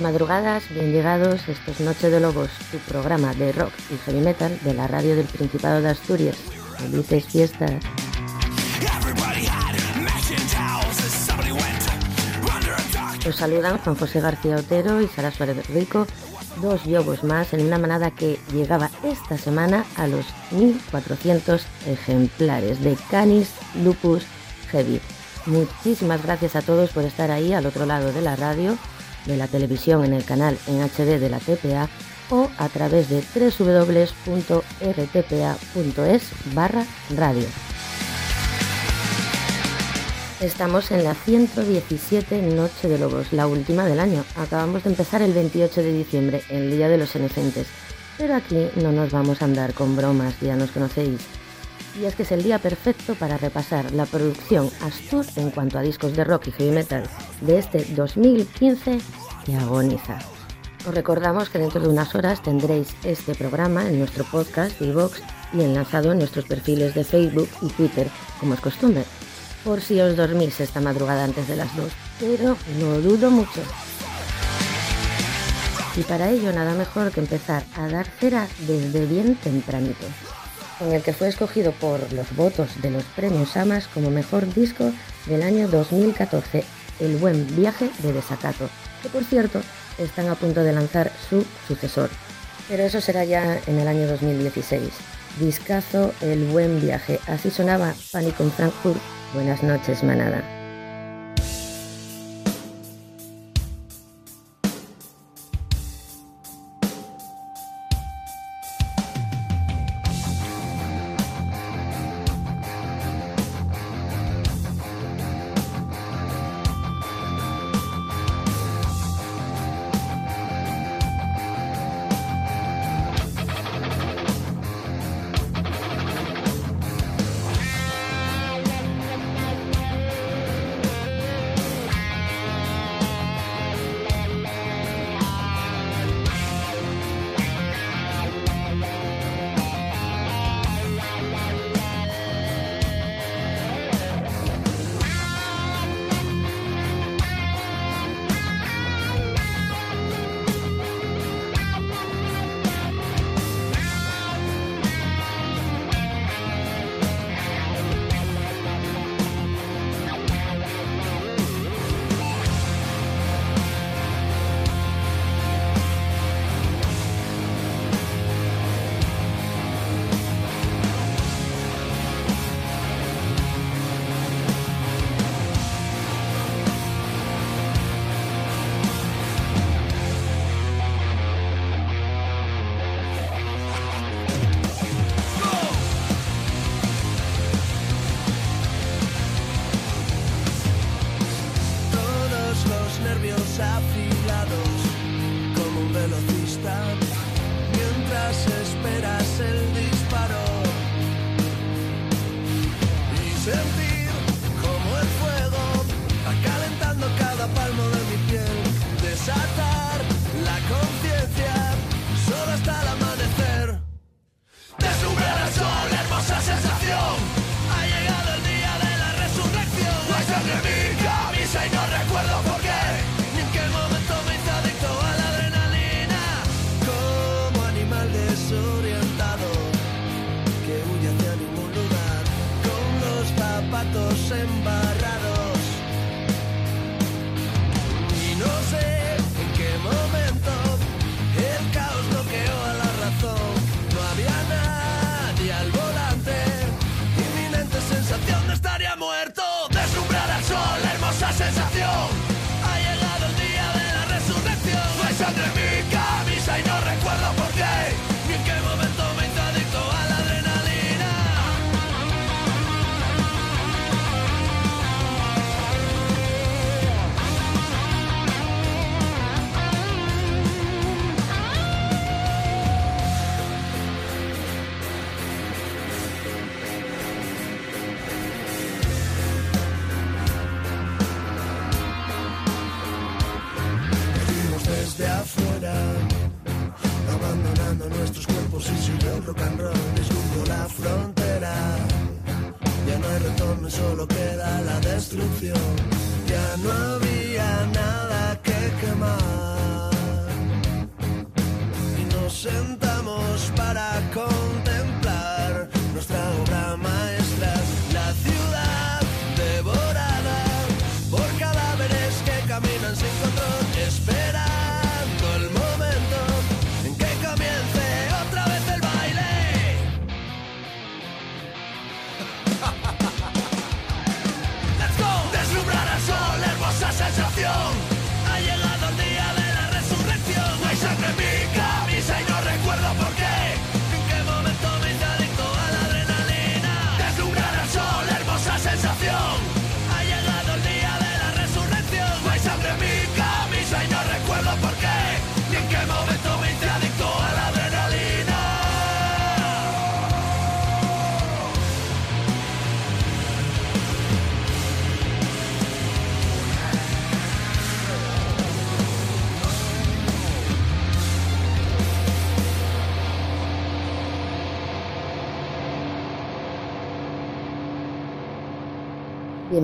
madrugadas, bien llegados. Esto es Noche de Lobos, tu programa de rock y heavy metal de la radio del Principado de Asturias. Felices fiestas. Os saludan Juan José García Otero y Sara Suárez Rico, dos yobos más en una manada que llegaba esta semana a los 1.400 ejemplares de Canis Lupus Heavy. Muchísimas gracias a todos por estar ahí al otro lado de la radio, de la televisión en el canal en HD de la TPA o a través de www.rtpa.es barra radio. Estamos en la 117 Noche de Lobos, la última del año. Acabamos de empezar el 28 de diciembre, el Día de los Inocentes. Pero aquí no nos vamos a andar con bromas, ya nos conocéis. Y es que es el día perfecto para repasar la producción Astur en cuanto a discos de rock y heavy metal de este 2015 que agoniza. Os recordamos que dentro de unas horas tendréis este programa en nuestro podcast box y enlazado en nuestros perfiles de Facebook y Twitter, como es costumbre por si os dormís esta madrugada antes de las dos, pero no dudo mucho. Y para ello nada mejor que empezar a dar cera desde bien tempranito, con el que fue escogido por los votos de los premios AMAS como mejor disco del año 2014, El Buen Viaje de Desacato, que por cierto están a punto de lanzar su sucesor. Pero eso será ya en el año 2016. Discazo El Buen Viaje, así sonaba Pánico en Frankfurt Buenas noches, manada.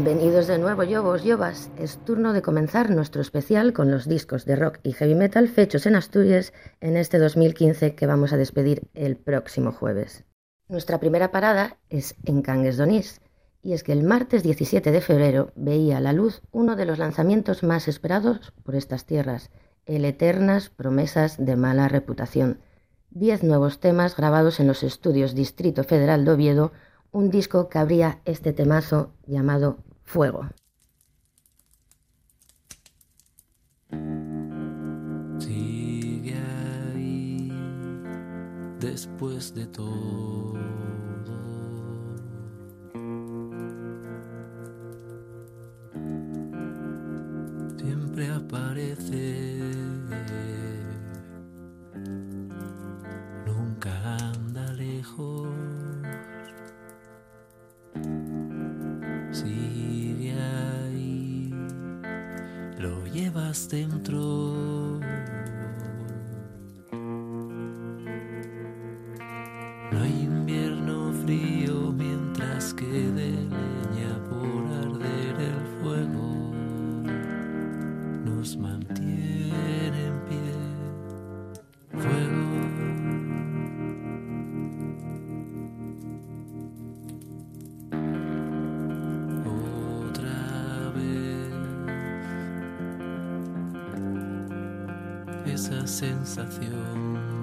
Bienvenidos de nuevo, Yobos, Yobas. Es turno de comenzar nuestro especial con los discos de rock y heavy metal fechos en Asturias en este 2015 que vamos a despedir el próximo jueves. Nuestra primera parada es en Cangues d'Onís, y es que el martes 17 de febrero veía a la luz uno de los lanzamientos más esperados por estas tierras, el Eternas Promesas de Mala Reputación. Diez nuevos temas grabados en los estudios Distrito Federal de Oviedo, un disco que abría este temazo llamado Fuego. Sigue ahí después de todo. Siempre aparece. Nunca anda lejos. Sigue llevas dentro. Sensación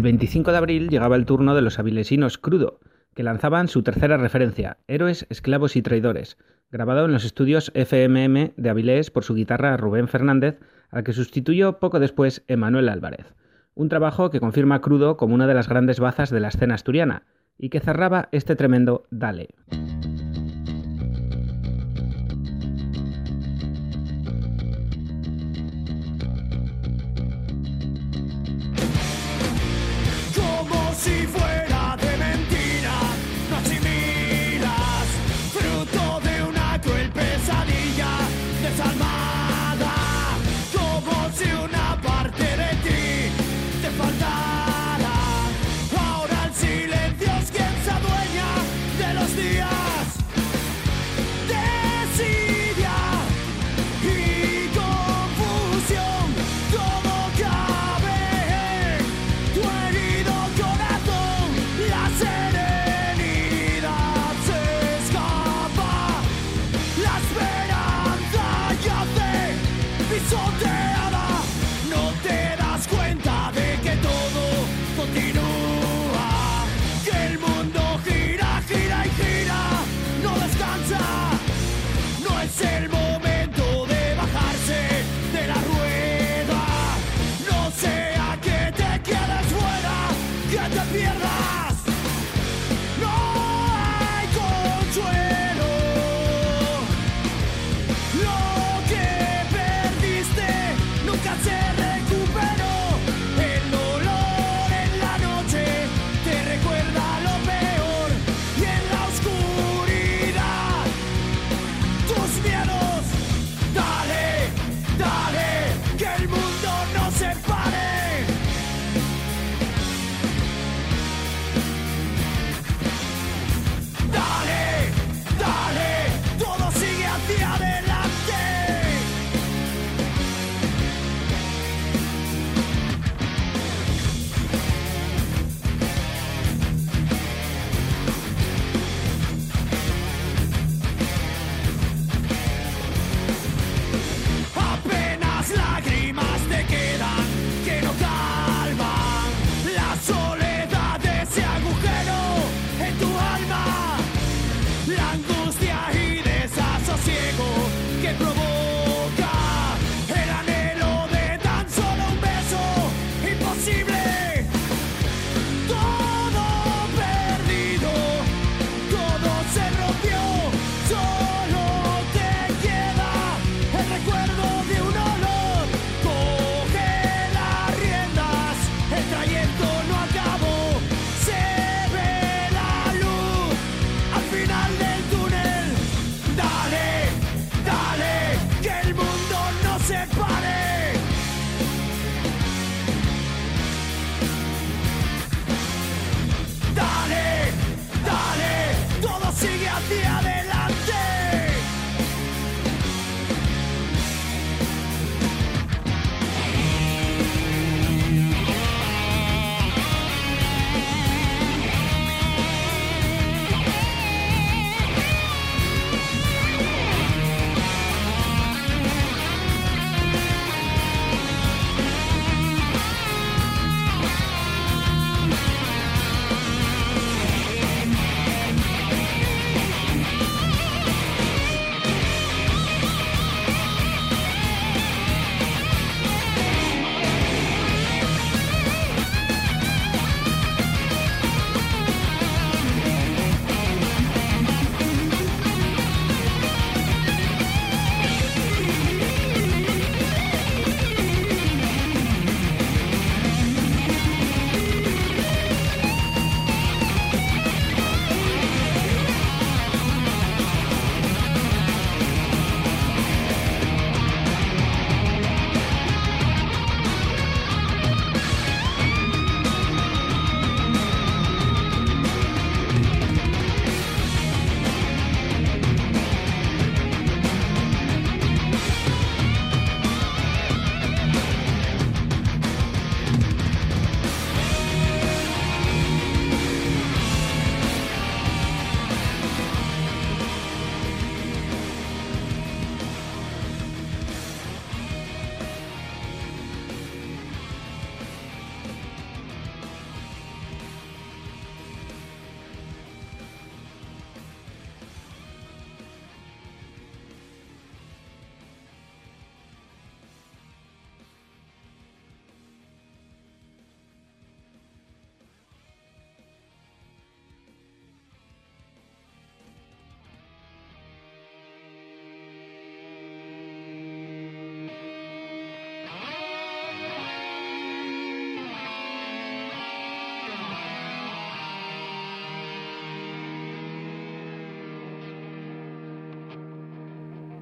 El 25 de abril llegaba el turno de los avilesinos Crudo, que lanzaban su tercera referencia, Héroes, Esclavos y Traidores, grabado en los estudios FMM de Avilés por su guitarra Rubén Fernández, al que sustituyó poco después Emanuel Álvarez. Un trabajo que confirma Crudo como una de las grandes bazas de la escena asturiana, y que cerraba este tremendo Dale. si fue.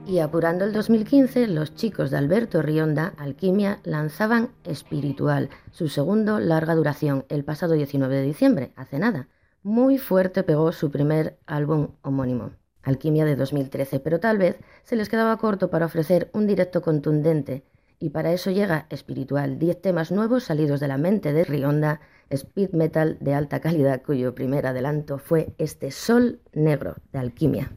Y apurando el 2015, los chicos de Alberto Rionda, Alquimia, lanzaban Espiritual, su segundo larga duración, el pasado 19 de diciembre, hace nada. Muy fuerte pegó su primer álbum homónimo, Alquimia de 2013, pero tal vez se les quedaba corto para ofrecer un directo contundente, y para eso llega Espiritual, 10 temas nuevos salidos de la mente de Rionda, speed metal de alta calidad, cuyo primer adelanto fue este Sol Negro de Alquimia.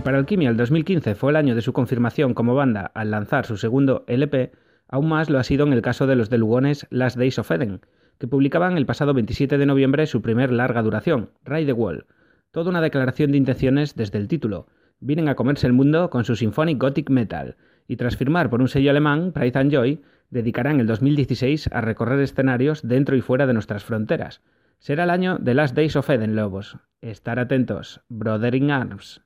Si para Alquimia el 2015 fue el año de su confirmación como banda al lanzar su segundo LP, aún más lo ha sido en el caso de los de Lugones Last Days of Eden, que publicaban el pasado 27 de noviembre su primer larga duración, Ride the Wall. Toda una declaración de intenciones desde el título. Vienen a comerse el mundo con su Symphonic Gothic Metal, y tras firmar por un sello alemán, Pride and Joy, dedicarán el 2016 a recorrer escenarios dentro y fuera de nuestras fronteras. Será el año de Last Days of Eden Lobos. Estar atentos. Brother in Arms.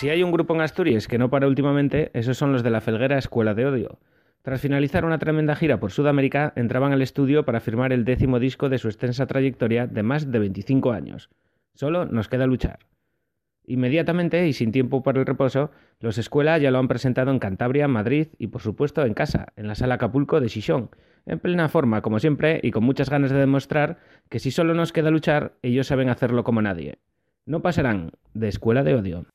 Si hay un grupo en Asturias que no para últimamente, esos son los de la Felguera Escuela de Odio. Tras finalizar una tremenda gira por Sudamérica, entraban al estudio para firmar el décimo disco de su extensa trayectoria de más de 25 años. Solo nos queda luchar. Inmediatamente y sin tiempo para el reposo, los Escuela ya lo han presentado en Cantabria, Madrid y por supuesto en casa, en la sala Acapulco de Xixón, en plena forma como siempre y con muchas ganas de demostrar que si solo nos queda luchar, ellos saben hacerlo como nadie. No pasarán de Escuela de Odio.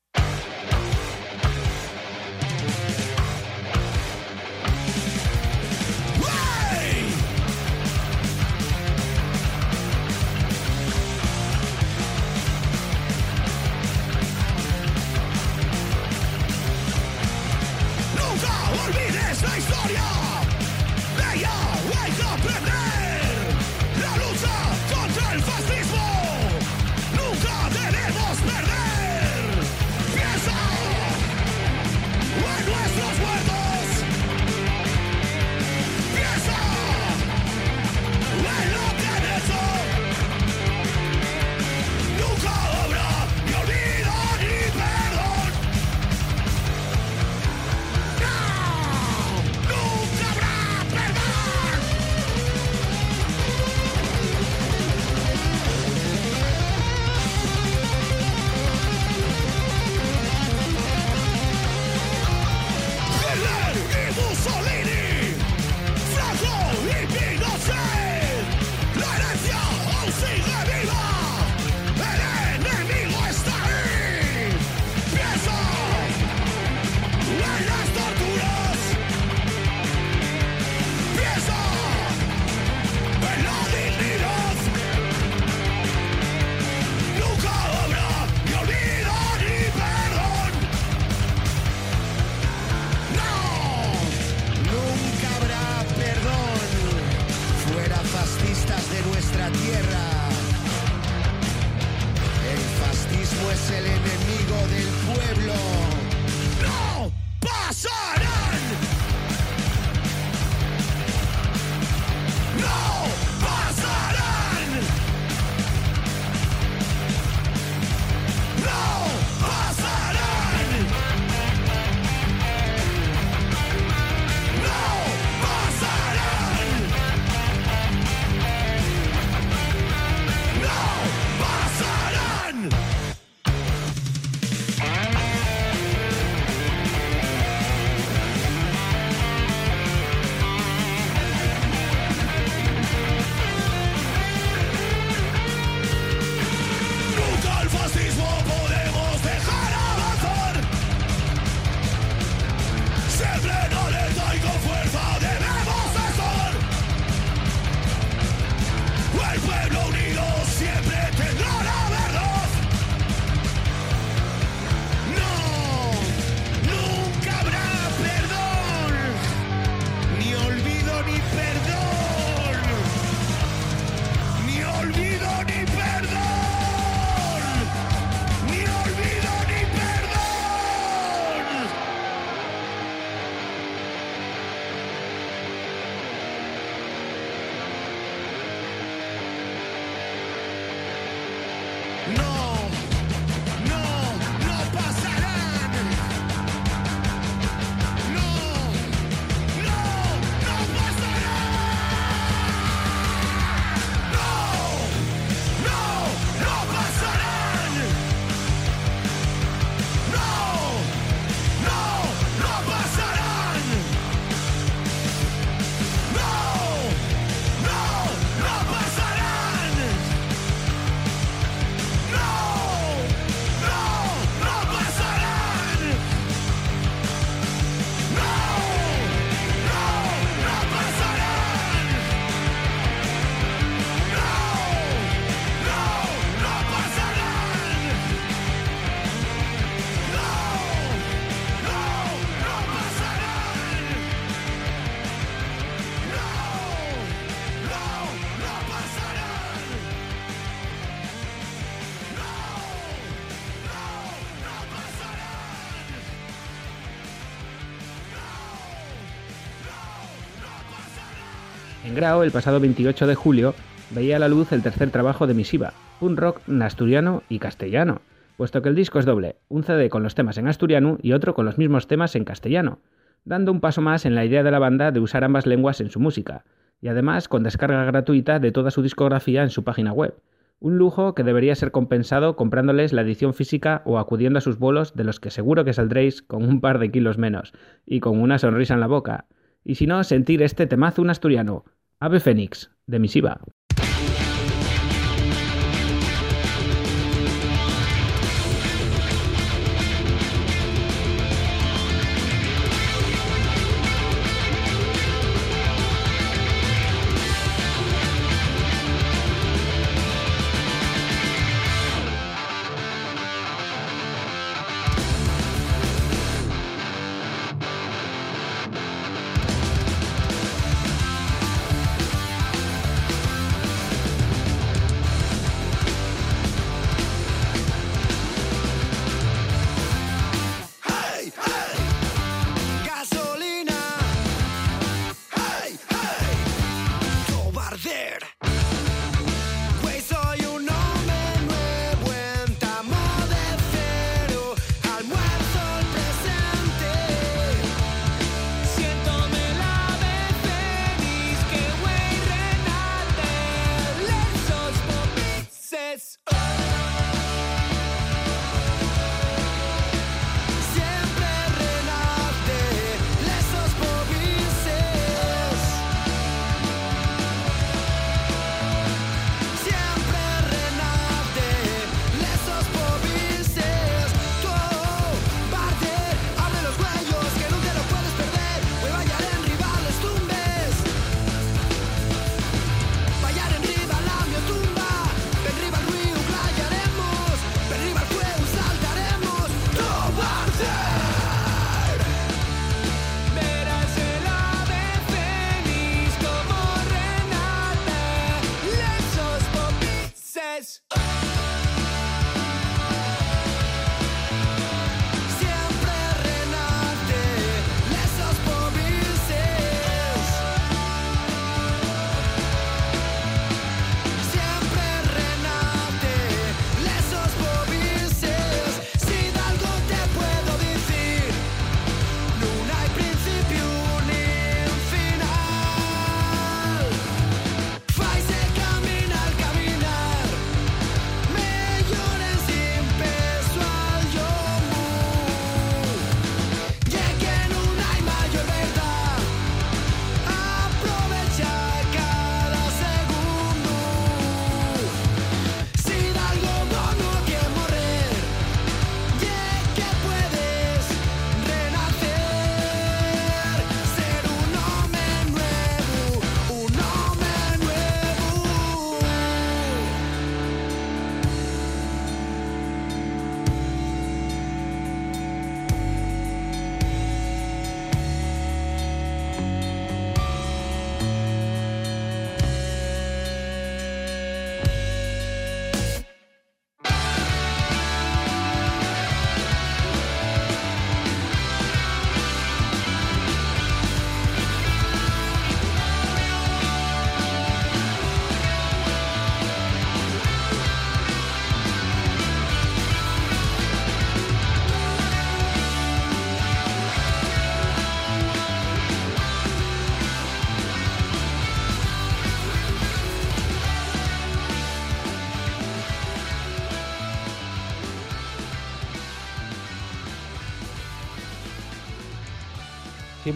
El pasado 28 de julio, veía a la luz el tercer trabajo de Misiva, un rock asturiano y castellano, puesto que el disco es doble, un CD con los temas en asturiano y otro con los mismos temas en castellano, dando un paso más en la idea de la banda de usar ambas lenguas en su música, y además con descarga gratuita de toda su discografía en su página web. Un lujo que debería ser compensado comprándoles la edición física o acudiendo a sus bolos de los que seguro que saldréis con un par de kilos menos y con una sonrisa en la boca. Y si no, sentir este temazo un asturiano, Ave Fénix, de Misiva.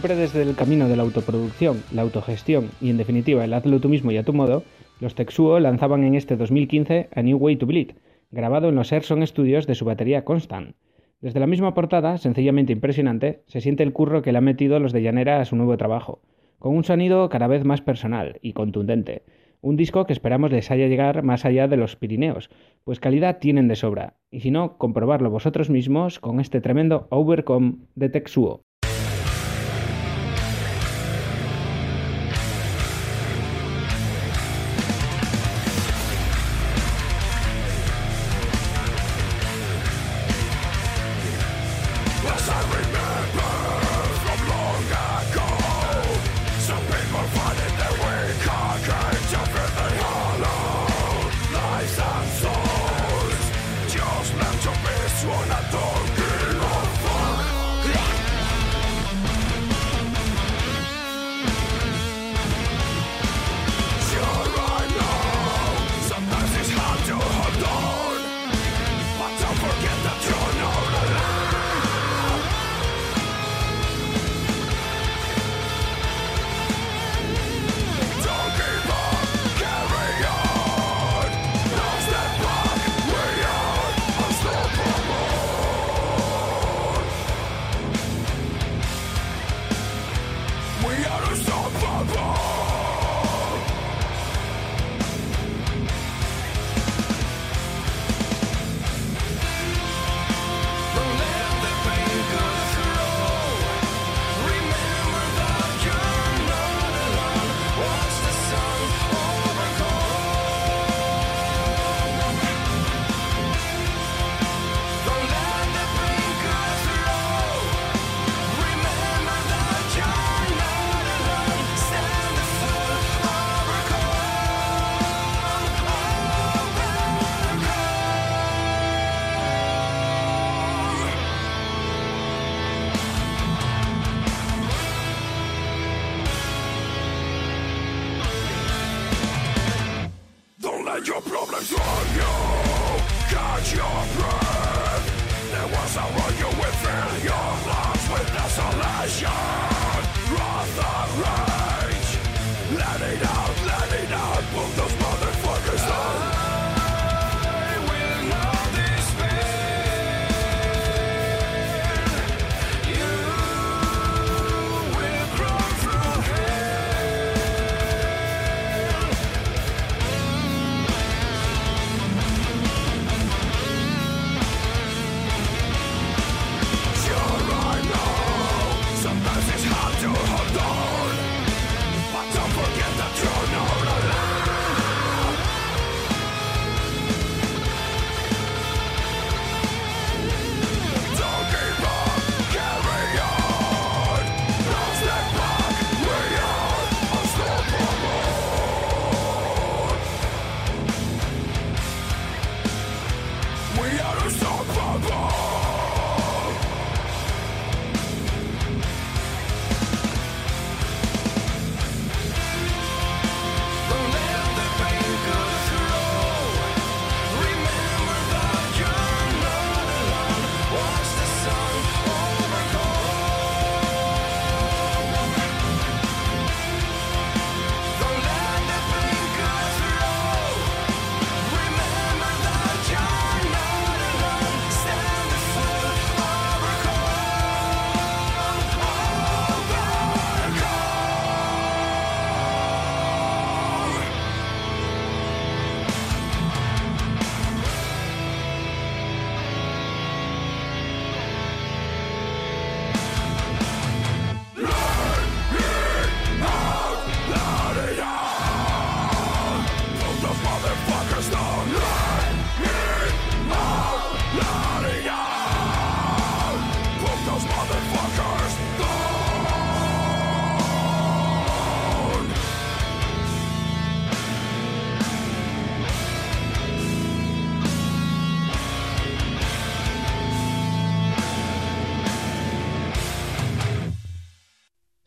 Siempre desde el camino de la autoproducción, la autogestión y en definitiva el hazlo tú mismo y a tu modo, los Texuo lanzaban en este 2015 A New Way to Bleed, grabado en los Erson Studios de su batería Constant. Desde la misma portada, sencillamente impresionante, se siente el curro que le han metido los de Llanera a su nuevo trabajo, con un sonido cada vez más personal y contundente. Un disco que esperamos les haya llegar más allá de los Pirineos, pues calidad tienen de sobra, y si no, comprobarlo vosotros mismos con este tremendo Overcome de Texuo.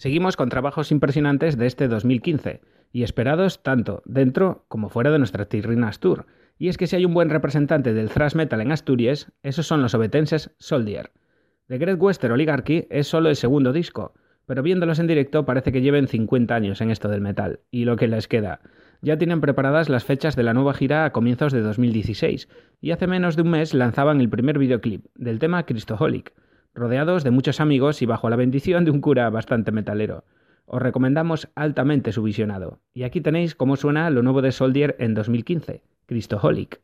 Seguimos con trabajos impresionantes de este 2015 y esperados tanto dentro como fuera de nuestra Tirrinas Tour. Y es que si hay un buen representante del thrash metal en Asturias, esos son los obetenses Soldier. The Great Western Oligarchy es solo el segundo disco, pero viéndolos en directo parece que lleven 50 años en esto del metal, y lo que les queda. Ya tienen preparadas las fechas de la nueva gira a comienzos de 2016, y hace menos de un mes lanzaban el primer videoclip del tema Cristoholic, rodeados de muchos amigos y bajo la bendición de un cura bastante metalero. Os recomendamos altamente su visionado. Y aquí tenéis cómo suena lo nuevo de Soldier en 2015, Cristoholic.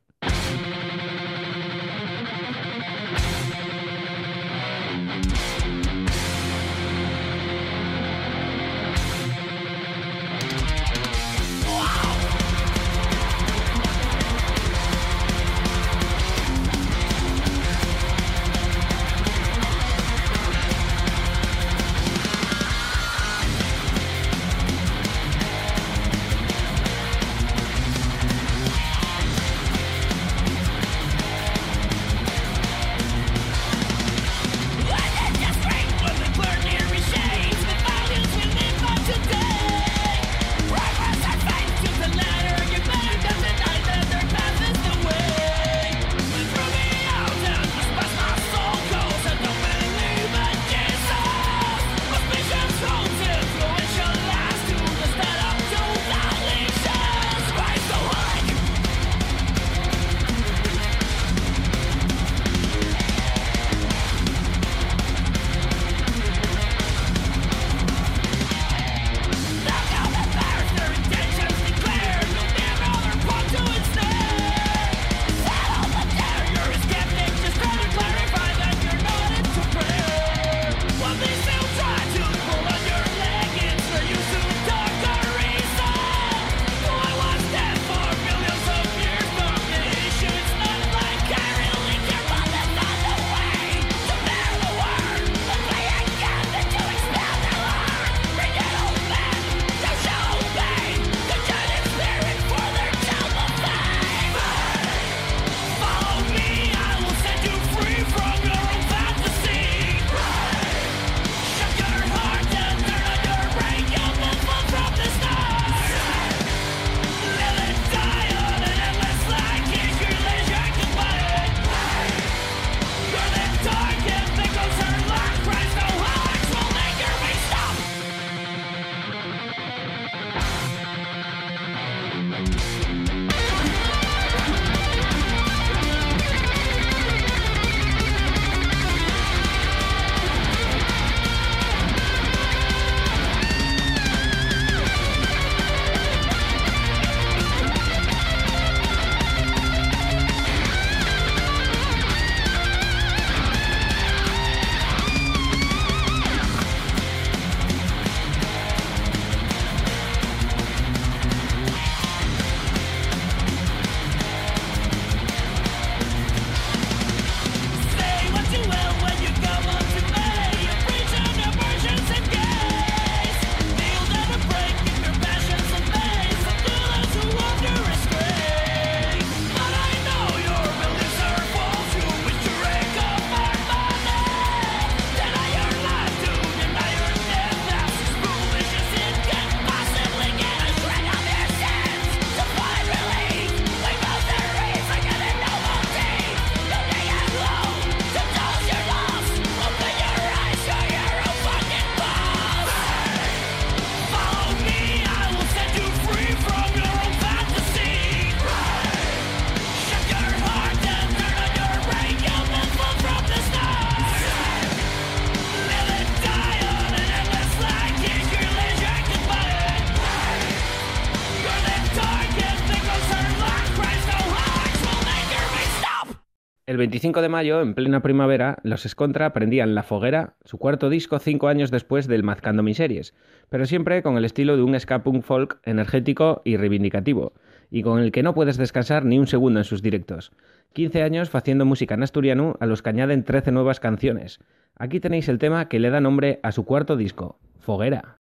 25 de mayo, en plena primavera, los Escontra prendían La Foguera, su cuarto disco cinco años después del Mazcando Miseries, pero siempre con el estilo de un ska folk energético y reivindicativo, y con el que no puedes descansar ni un segundo en sus directos. 15 años haciendo música en asturiano, a los que añaden 13 nuevas canciones. Aquí tenéis el tema que le da nombre a su cuarto disco, Foguera.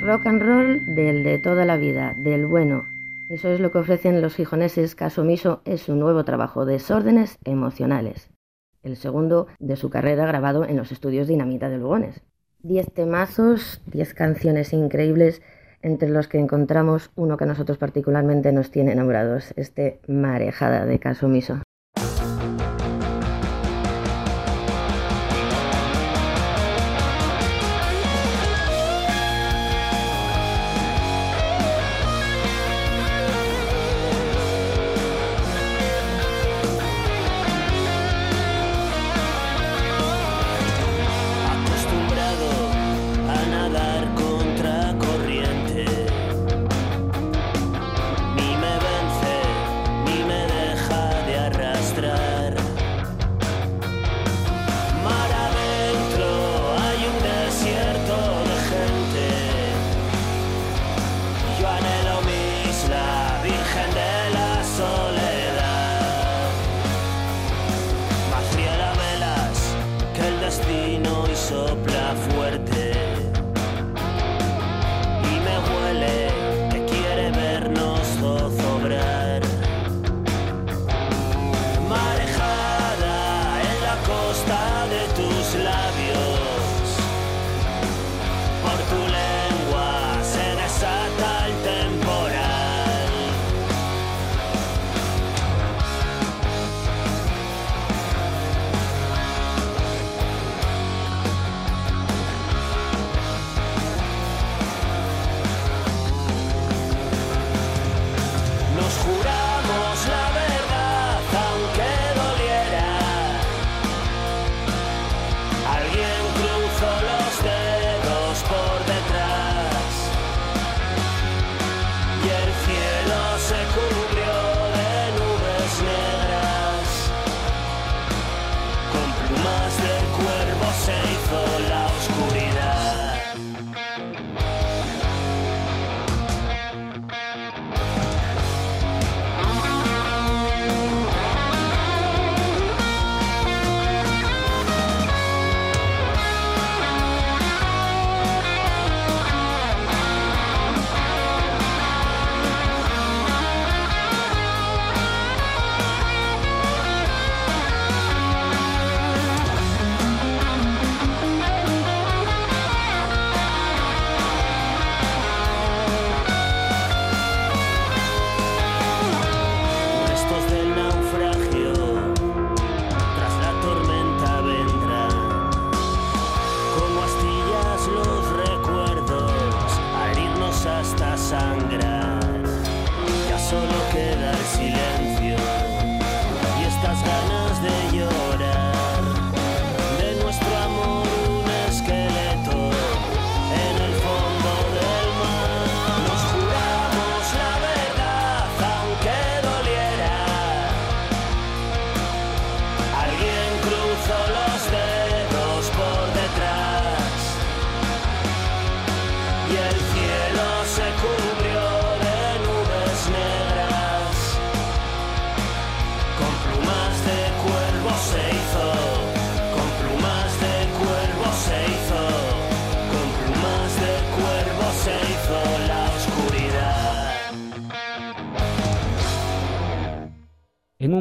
Rock and roll del de toda la vida, del bueno. Eso es lo que ofrecen los gijoneses. Caso Omiso es su nuevo trabajo, Desórdenes Emocionales. El segundo de su carrera grabado en los estudios Dinamita de Lugones. Diez temazos, diez canciones increíbles, entre los que encontramos uno que a nosotros particularmente nos tiene enamorados, este Marejada de Caso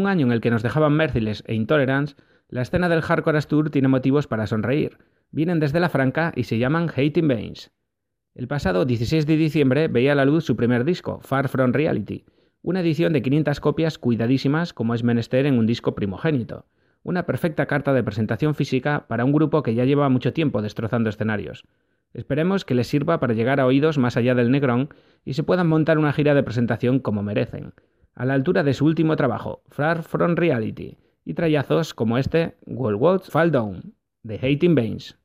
año en el que nos dejaban Merciless e Intolerance, la escena del Hardcore Tour tiene motivos para sonreír. Vienen desde la Franca y se llaman Hating Veins. El pasado 16 de diciembre veía a la luz su primer disco, Far From Reality, una edición de 500 copias cuidadísimas como es menester en un disco primogénito. Una perfecta carta de presentación física para un grupo que ya lleva mucho tiempo destrozando escenarios. Esperemos que les sirva para llegar a oídos más allá del Negrón y se puedan montar una gira de presentación como merecen a la altura de su último trabajo, Far From Reality, y trayazos como este World Watch Fall Down, de Hating Veins.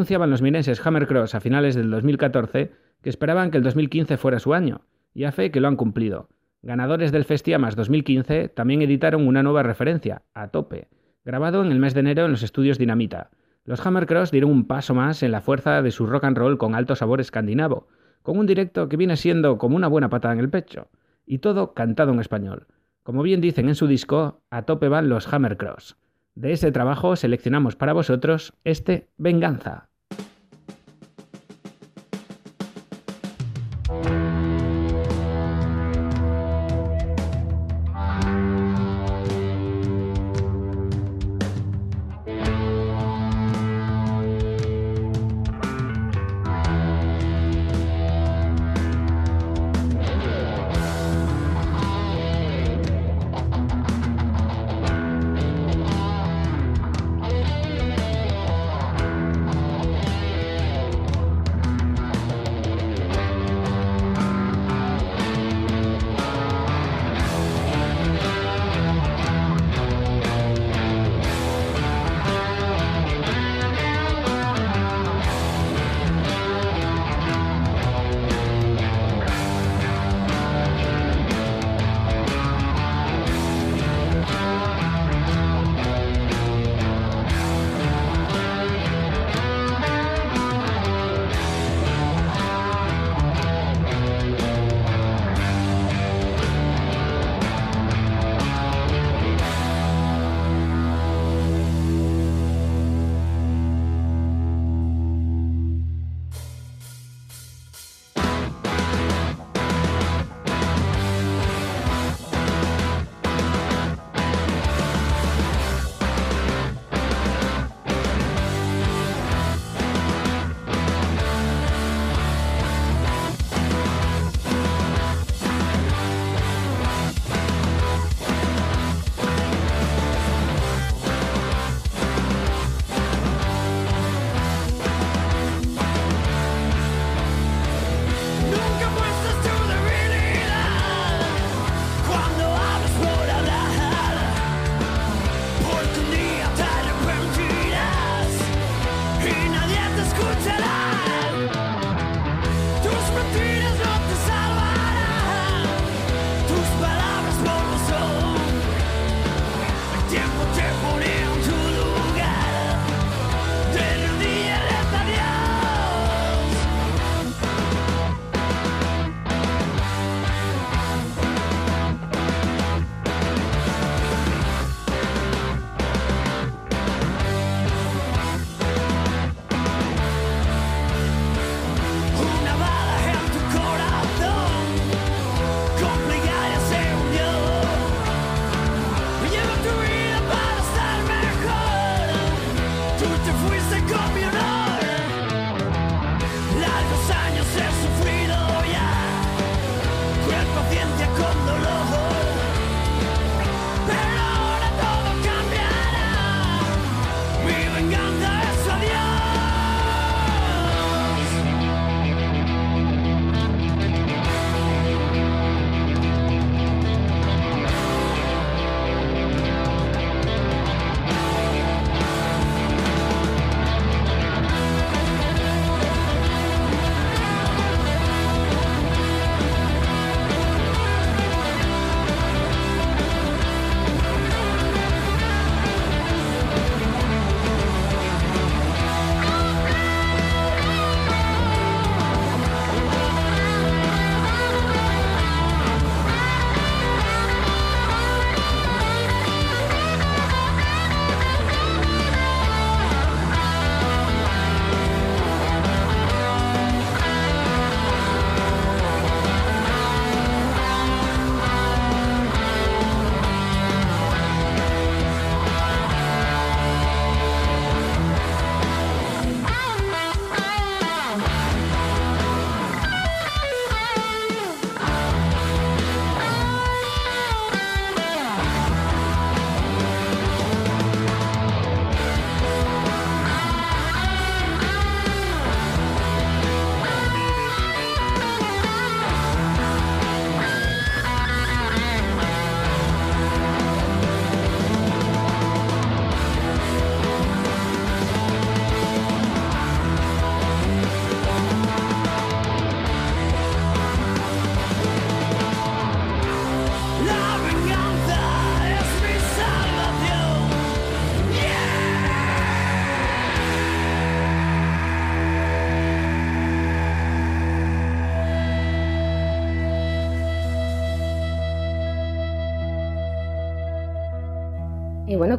Anunciaban los mineses Hammercross a finales del 2014 que esperaban que el 2015 fuera su año, y a fe que lo han cumplido. Ganadores del Festiamas 2015 también editaron una nueva referencia, A Tope, grabado en el mes de enero en los estudios Dinamita. Los Hammercross dieron un paso más en la fuerza de su rock and roll con alto sabor escandinavo, con un directo que viene siendo como una buena patada en el pecho, y todo cantado en español. Como bien dicen en su disco, a tope van los Hammercross. De ese trabajo seleccionamos para vosotros este Venganza.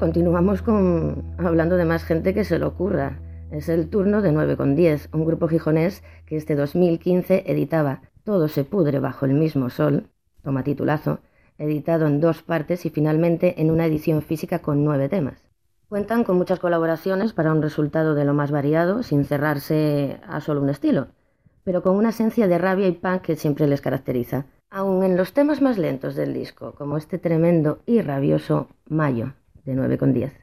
Continuamos con hablando de más gente que se le ocurra. Es el turno de 9 con 10, un grupo gijonés que este 2015 editaba Todo se pudre bajo el mismo sol, toma titulazo, editado en dos partes y finalmente en una edición física con nueve temas. Cuentan con muchas colaboraciones para un resultado de lo más variado, sin cerrarse a solo un estilo, pero con una esencia de rabia y punk que siempre les caracteriza, aun en los temas más lentos del disco, como este tremendo y rabioso Mayo de 9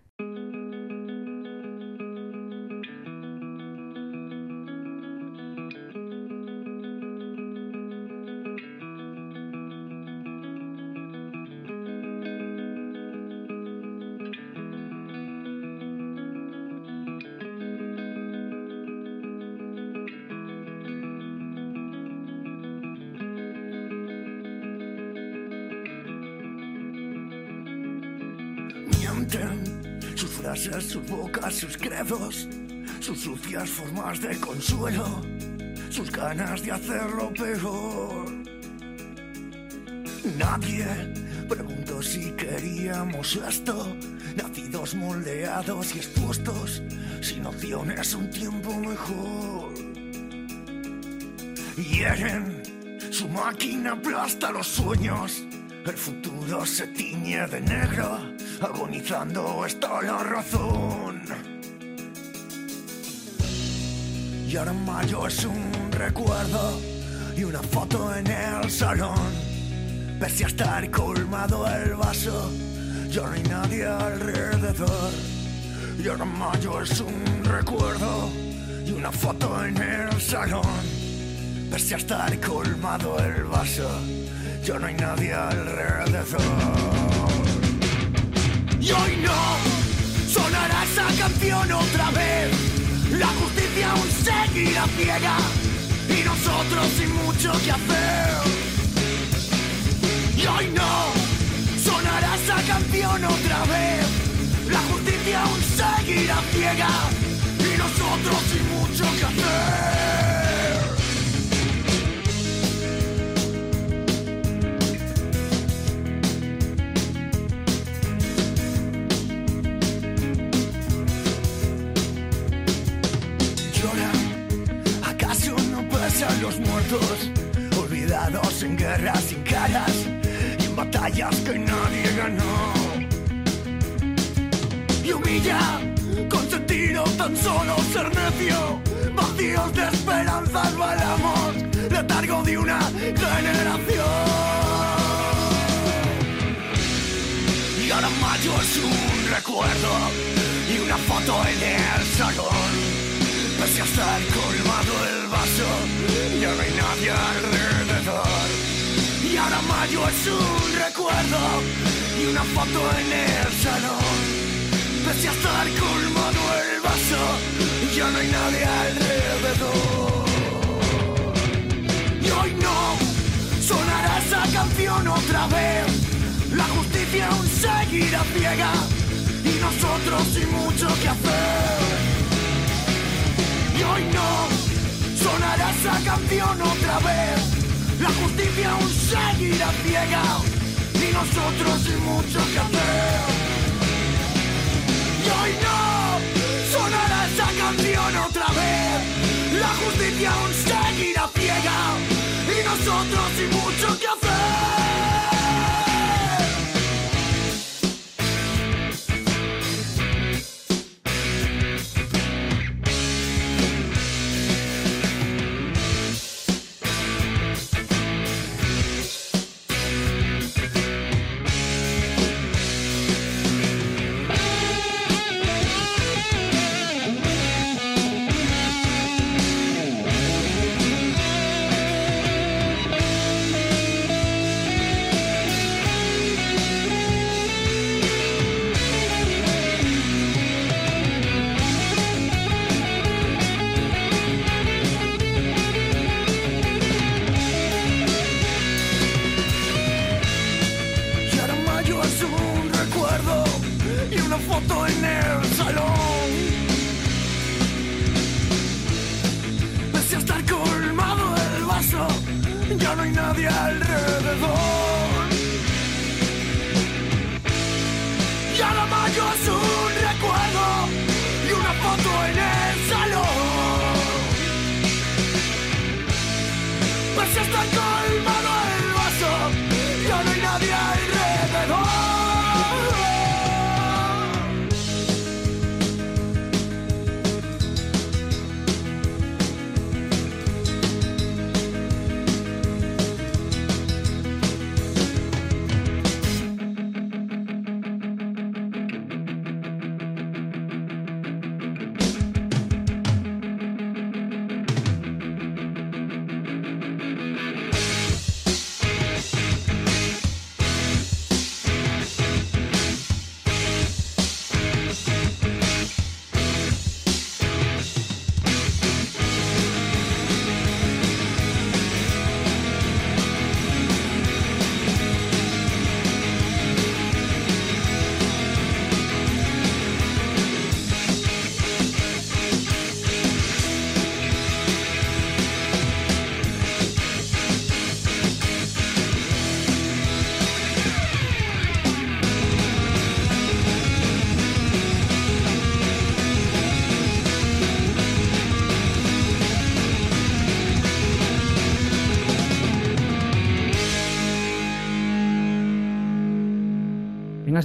con 10. sus frases, sus bocas, sus credos, sus sucias formas de consuelo, sus ganas de hacerlo peor. Nadie preguntó si queríamos esto, nacidos moldeados y expuestos, sin opciones un tiempo mejor. Hieren, su máquina aplasta los sueños, el futuro se tiñe de negro agonizando está la razón. Y ahora mayo es un recuerdo y una foto en el salón. Pese a estar colmado el vaso, ya no hay nadie alrededor. Y ahora mayo es un recuerdo y una foto en el salón. Pese a estar colmado el vaso, ya no hay nadie alrededor. Y hoy no sonará esa canción otra vez. La justicia aún seguirá ciega y nosotros sin mucho que hacer. Y hoy no sonará esa canción otra vez. La justicia aún seguirá ciega y nosotros sin mucho que hacer. Olvidados en guerras sin caras y en batallas que nadie ganó. Y humilla con sentido tan solo ser necio, vacíos de esperanzas balamos, letargo de una generación. Y ahora mayo es un recuerdo y una foto en el salón Pese a estar colmado el vaso, ya no hay nadie alrededor. Y ahora mayo es un recuerdo y una foto en el salón. Pese a estar colmado el vaso, ya no hay nadie alrededor. Y hoy no sonará esa canción otra vez. La justicia aún seguirá ciega y nosotros sin mucho que hacer. Y hoy no sonará esa canción otra vez. La justicia aún seguirá ciega y nosotros sin mucho que hacer. Y hoy no sonará esa canción otra vez. La justicia aún seguirá ciega y nosotros sin mucho que hacer. ya no hay nadie alrededor. Ya la mayo es un recuerdo y una foto en el salón. Pues está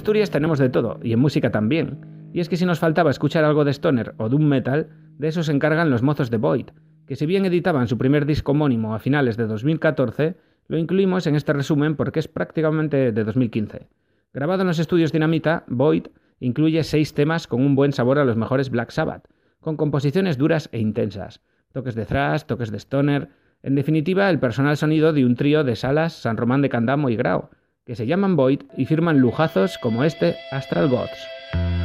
Asturias tenemos de todo, y en música también. Y es que si nos faltaba escuchar algo de Stoner o Doom Metal, de eso se encargan los mozos de Void, que si bien editaban su primer disco homónimo a finales de 2014, lo incluimos en este resumen porque es prácticamente de 2015. Grabado en los estudios Dinamita, Void incluye seis temas con un buen sabor a los mejores Black Sabbath, con composiciones duras e intensas, toques de thrash, toques de stoner, en definitiva el personal sonido de un trío de Salas, San Román de Candamo y Grau, que se llaman Void y firman lujazos como este Astral Gods.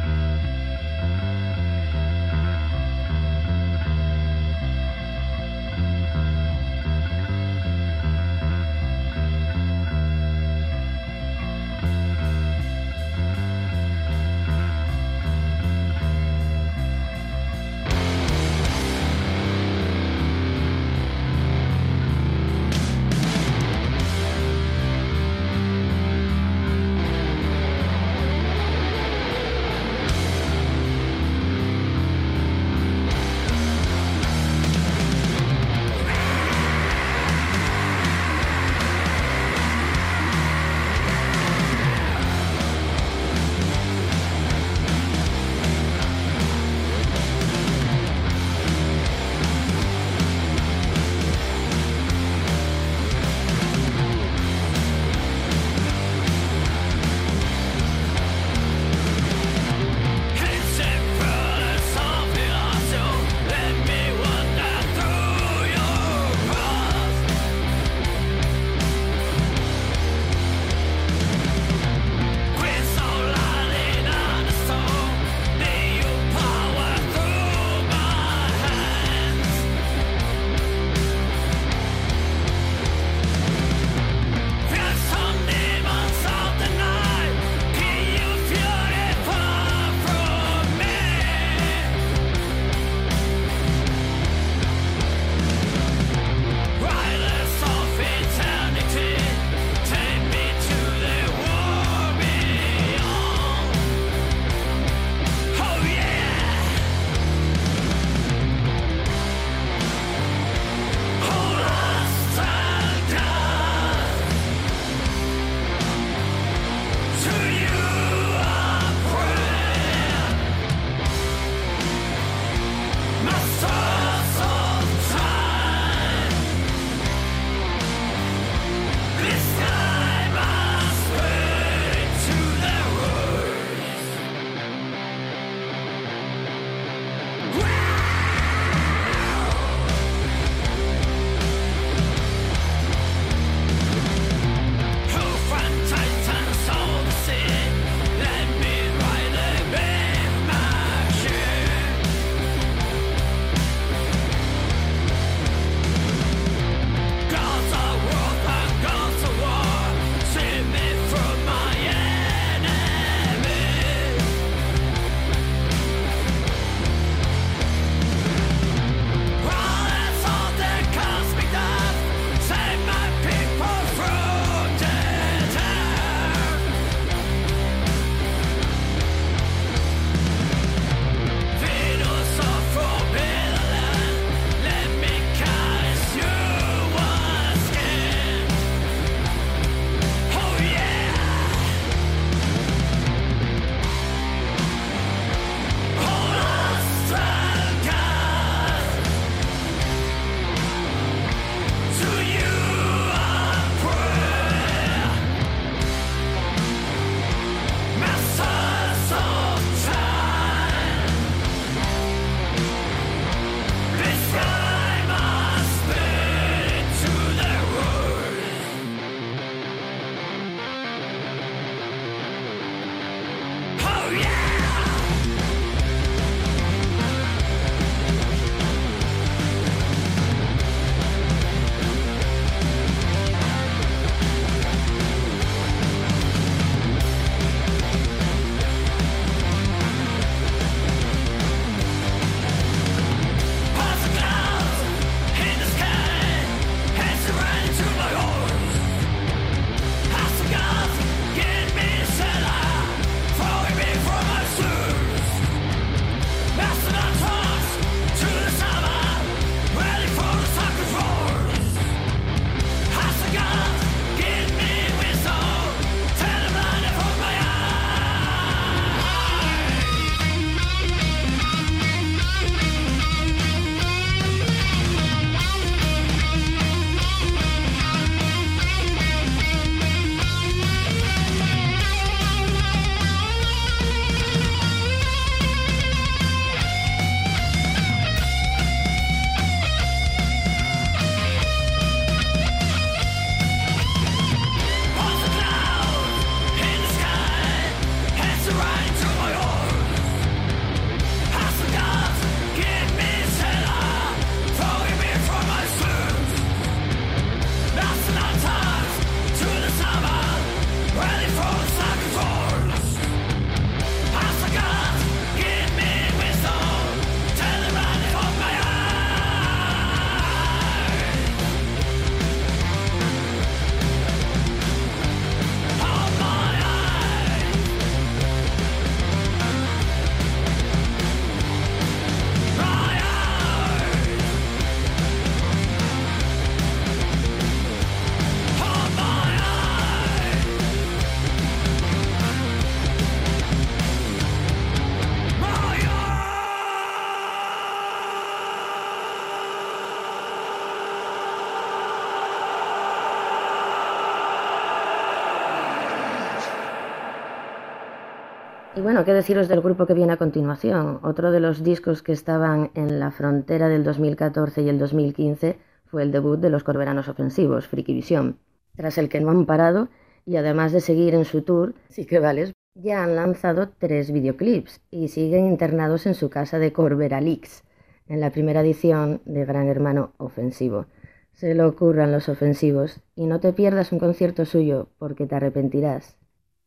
Y bueno, qué deciros del grupo que viene a continuación. Otro de los discos que estaban en la frontera del 2014 y el 2015 fue el debut de los Corberanos Ofensivos, Freaky Vision, tras el que no han parado y además de seguir en su tour, sí que vales, ya han lanzado tres videoclips y siguen internados en su casa de Corbera Leaks, en la primera edición de Gran Hermano Ofensivo. Se lo ocurran los ofensivos y no te pierdas un concierto suyo porque te arrepentirás.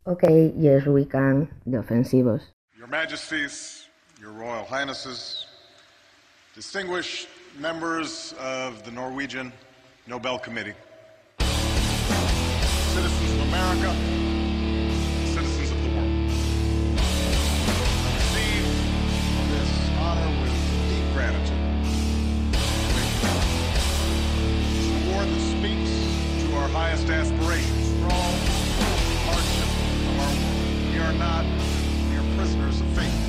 Ok, yes we can, de ofensivos. Your Majesties, Your Royal Highnesses, distinguished members of the Norwegian Nobel Committee, citizens of America, citizens of the world. I receive this honor with deep gratitude. It's an award that speaks to our highest aspirations are not mere prisoners of fate.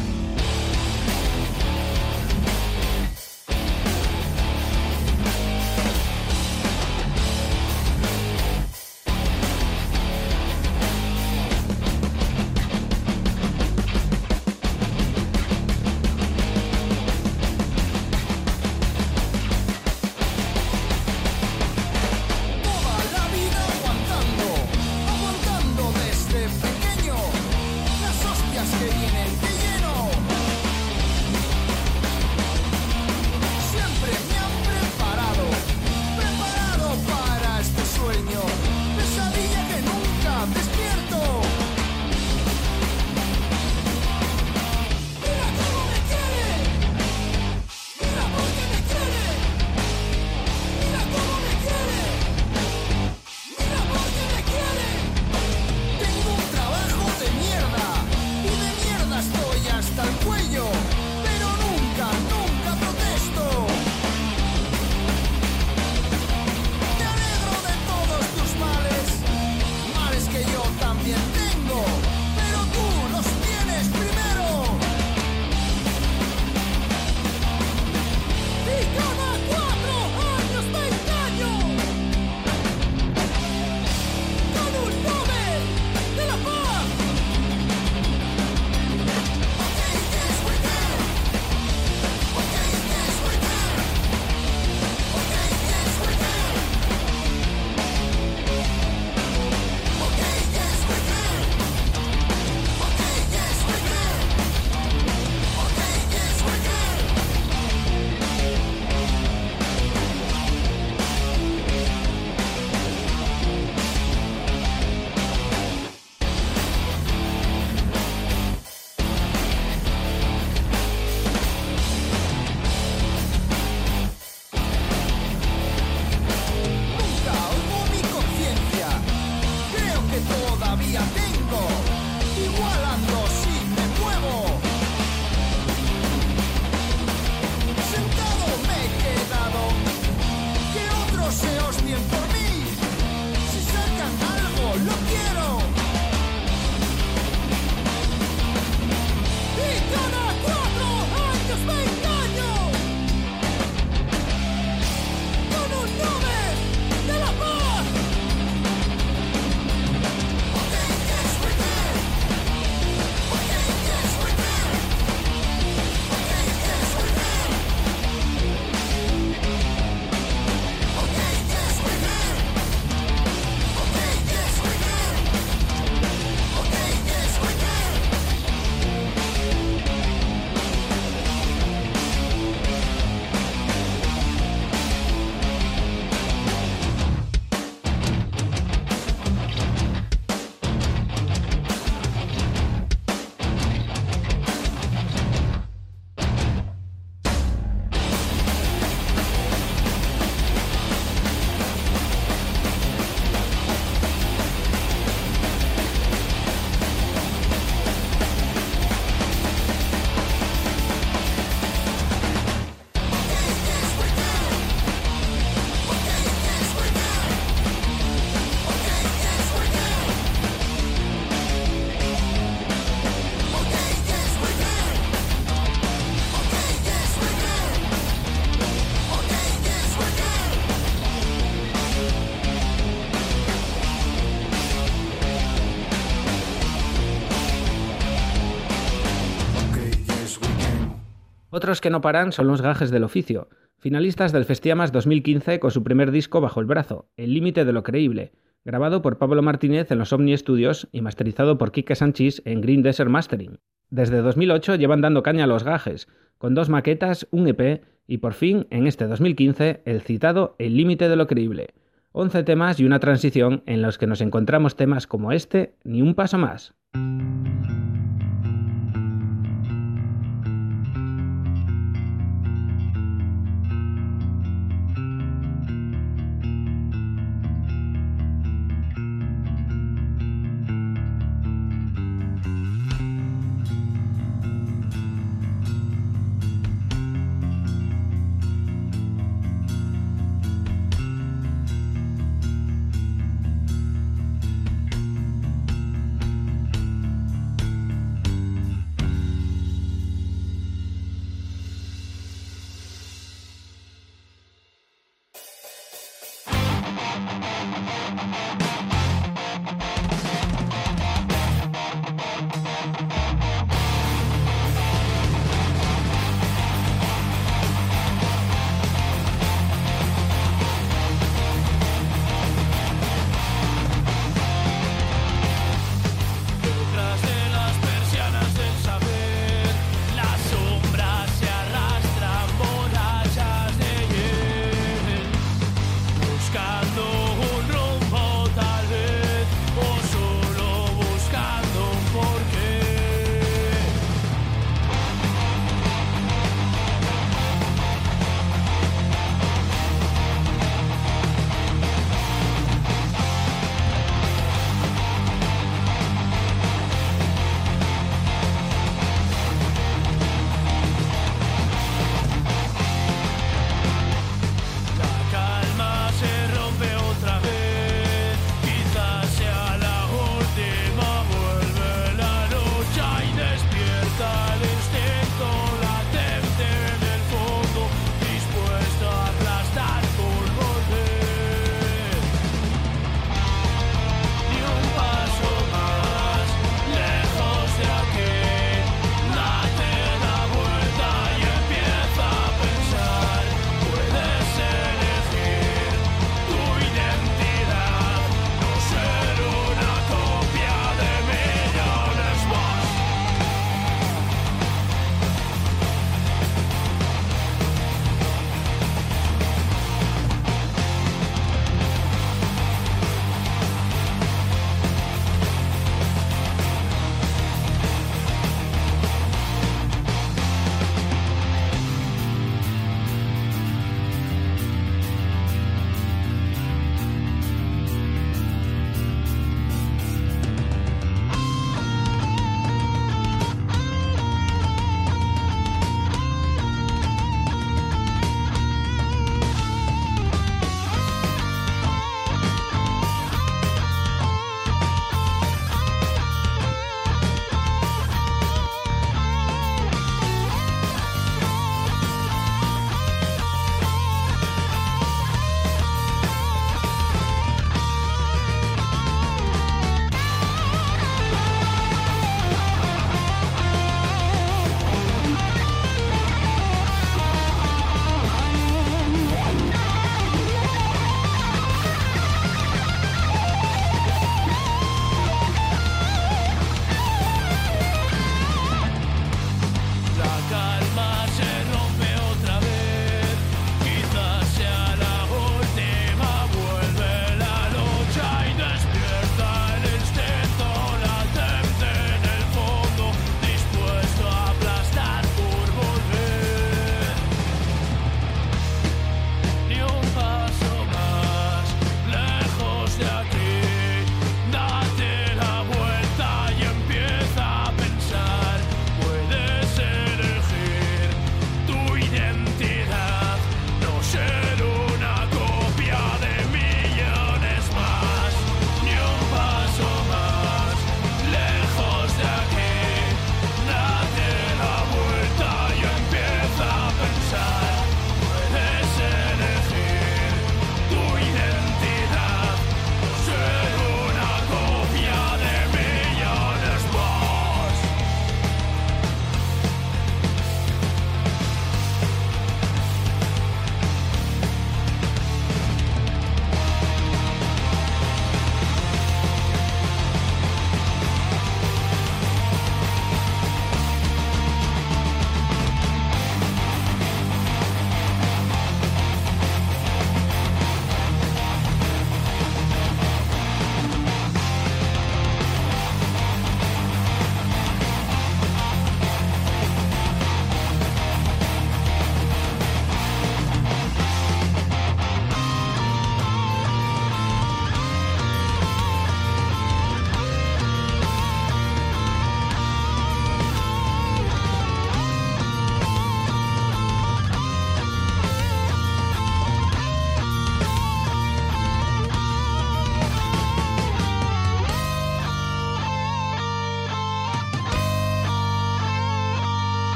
Otros que no paran son los gajes del oficio, finalistas del Festiamas 2015 con su primer disco bajo el brazo, El límite de lo creíble, grabado por Pablo Martínez en los Omni Studios y masterizado por Quique Sanchis en Green Desert Mastering. Desde 2008 llevan dando caña a los gajes, con dos maquetas, un EP y por fin, en este 2015, el citado El límite de lo creíble. 11 temas y una transición en los que nos encontramos temas como este, ni un paso más.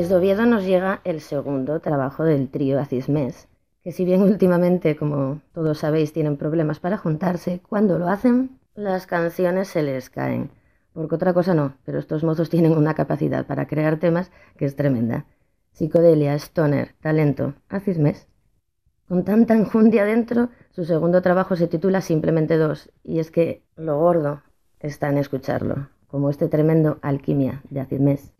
Desde Oviedo nos llega el segundo trabajo del trío Acismes, que si bien últimamente, como todos sabéis, tienen problemas para juntarse, cuando lo hacen, las canciones se les caen. Porque otra cosa no, pero estos mozos tienen una capacidad para crear temas que es tremenda. Psicodelia, stoner, talento, Acismes. Con tanta enjundia dentro, su segundo trabajo se titula Simplemente dos, y es que lo gordo está en escucharlo, como este tremendo Alquimia de Acismes.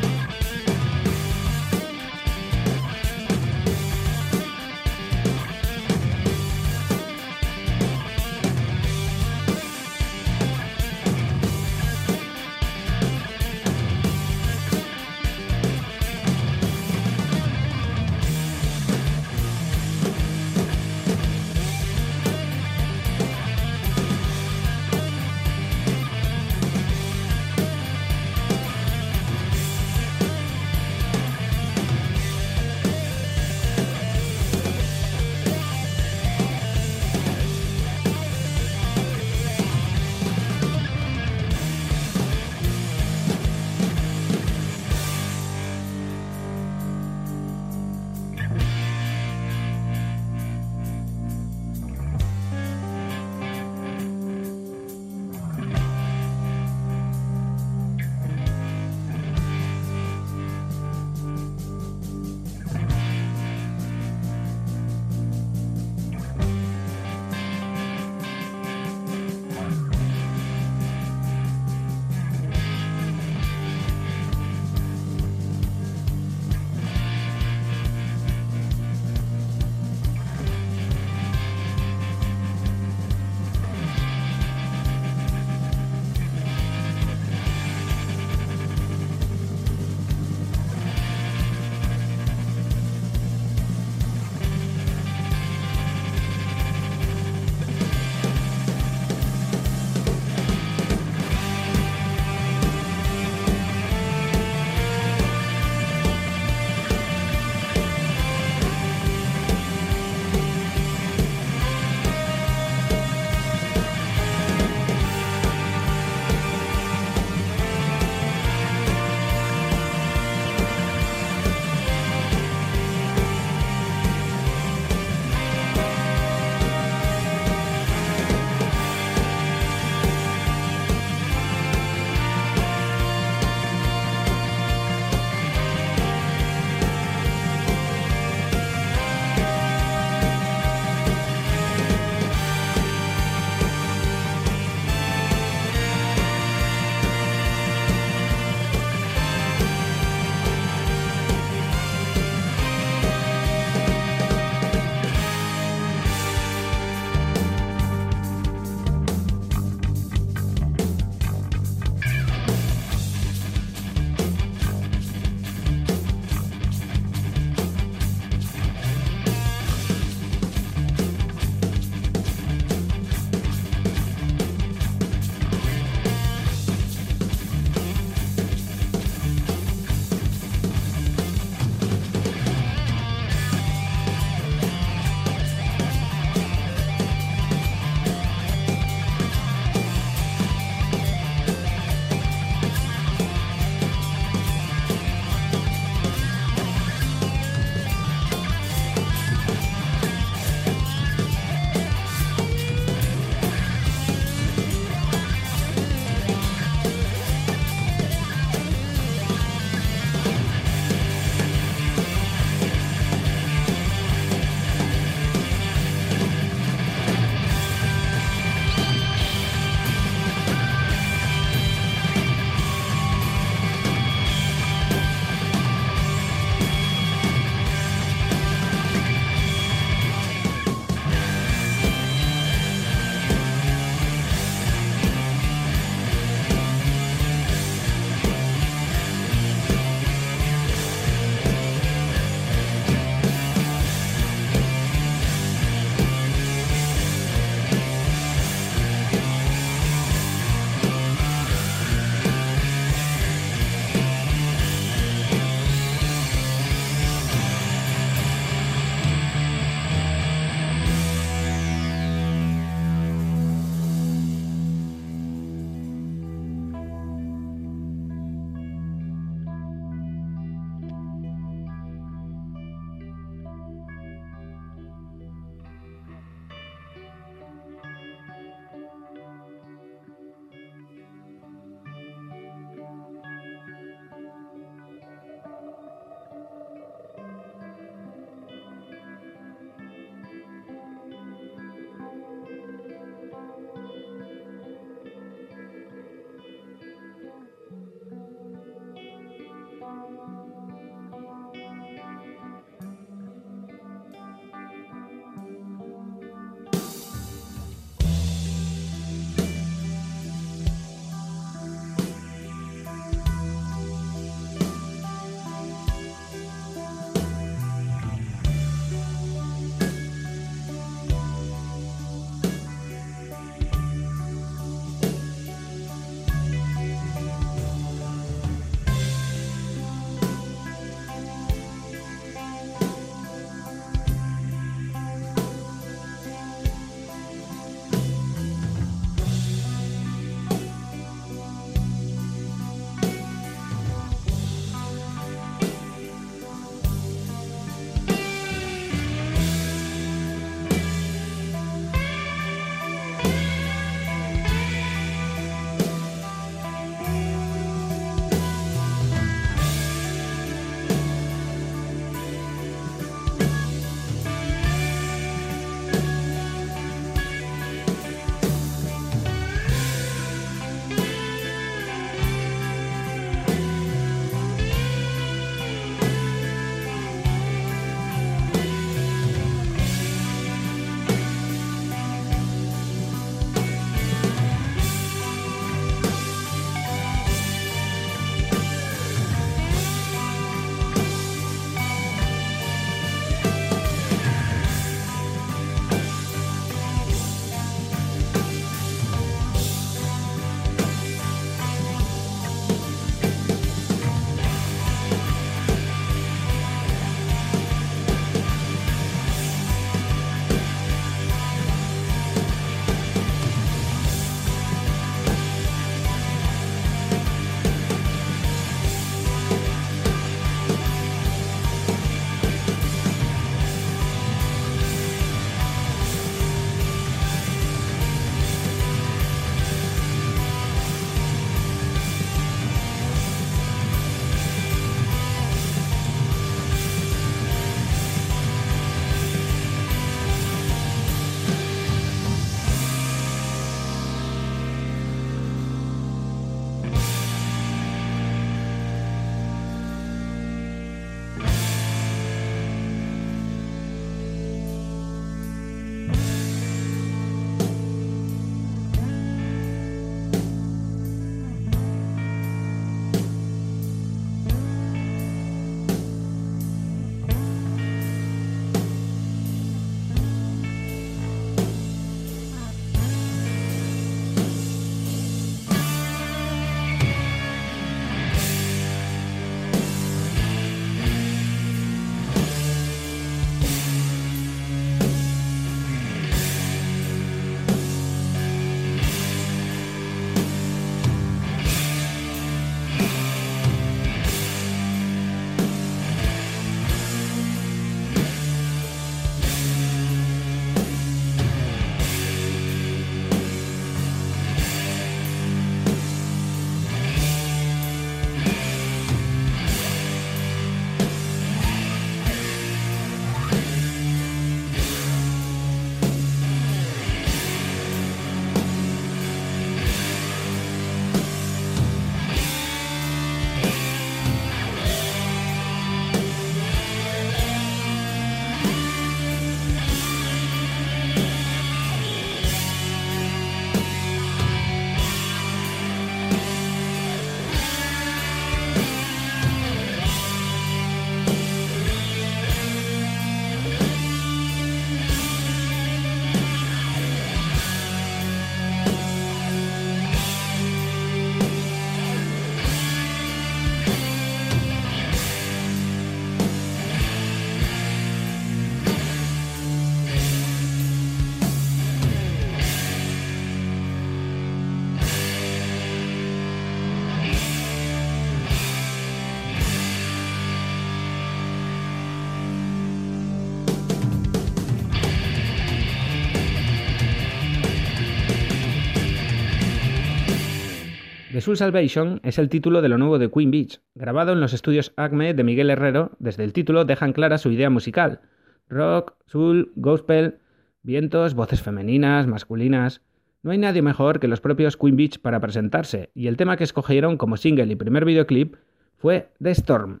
The Soul Salvation es el título de lo nuevo de Queen Beach, grabado en los estudios Acme de Miguel Herrero. Desde el título dejan clara su idea musical: rock, soul, gospel, vientos, voces femeninas, masculinas. No hay nadie mejor que los propios Queen Beach para presentarse, y el tema que escogieron como single y primer videoclip fue The Storm.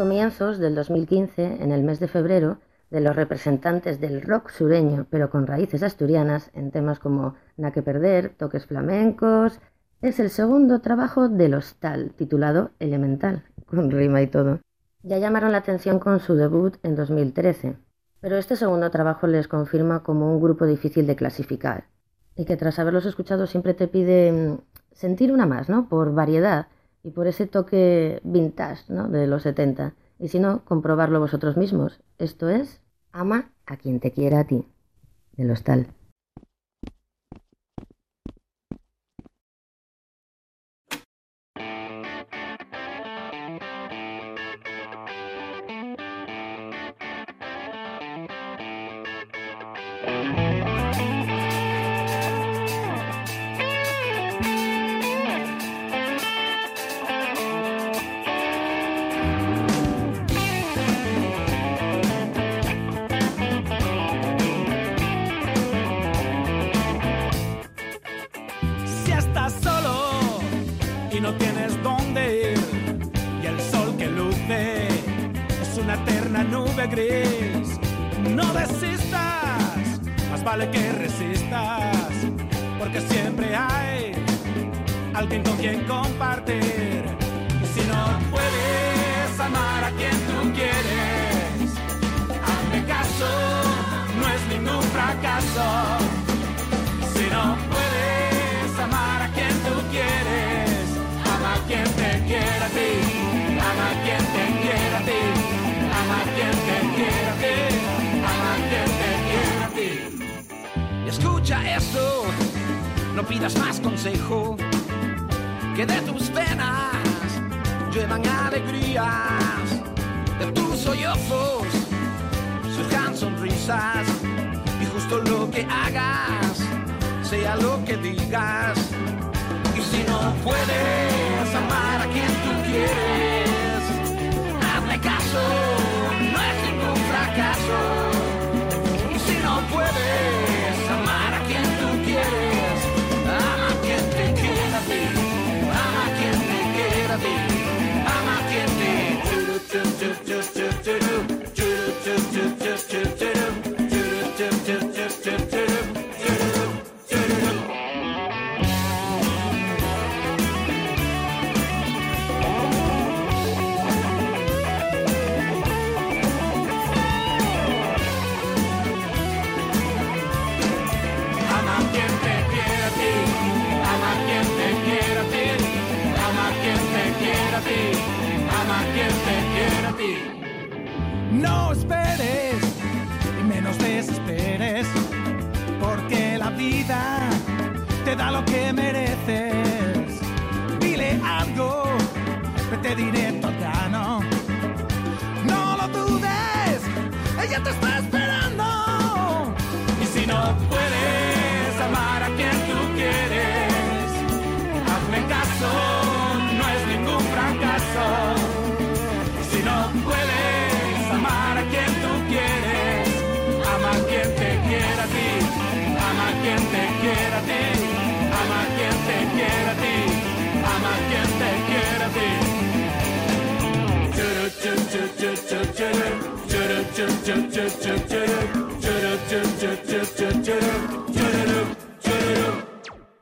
Comienzos del 2015, en el mes de febrero, de los representantes del rock sureño, pero con raíces asturianas, en temas como Na que perder, toques flamencos, es el segundo trabajo de los Tal, titulado Elemental, con rima y todo. Ya llamaron la atención con su debut en 2013, pero este segundo trabajo les confirma como un grupo difícil de clasificar, y que tras haberlos escuchado siempre te pide mm, sentir una más, ¿no? Por variedad y por ese toque vintage, ¿no? De los 70. Y si no, comprobarlo vosotros mismos. Esto es Ama a quien te quiera a ti, de los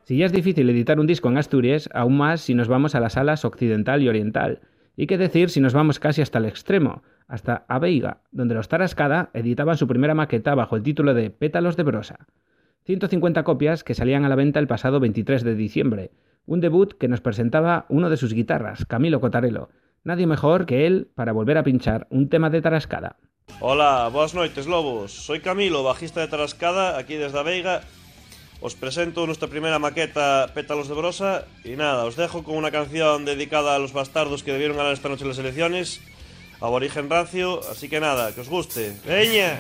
Si ya es difícil editar un disco en Asturias, aún más si nos vamos a las alas occidental y oriental. Y qué decir si nos vamos casi hasta el extremo, hasta Aveiga, donde los Tarascada editaban su primera maqueta bajo el título de Pétalos de Brosa. 150 copias que salían a la venta el pasado 23 de diciembre, un debut que nos presentaba uno de sus guitarras, Camilo Cotarelo. Nadie mejor que él para volver a pinchar un tema de Tarascada. Hola, buenas noches lobos. Soy Camilo, bajista de Tarascada, aquí desde Veiga. Os presento nuestra primera maqueta Pétalos de Brosa y nada, os dejo con una canción dedicada a los bastardos que debieron ganar esta noche las elecciones, aborigen racio, así que nada, que os guste. ¡Veña!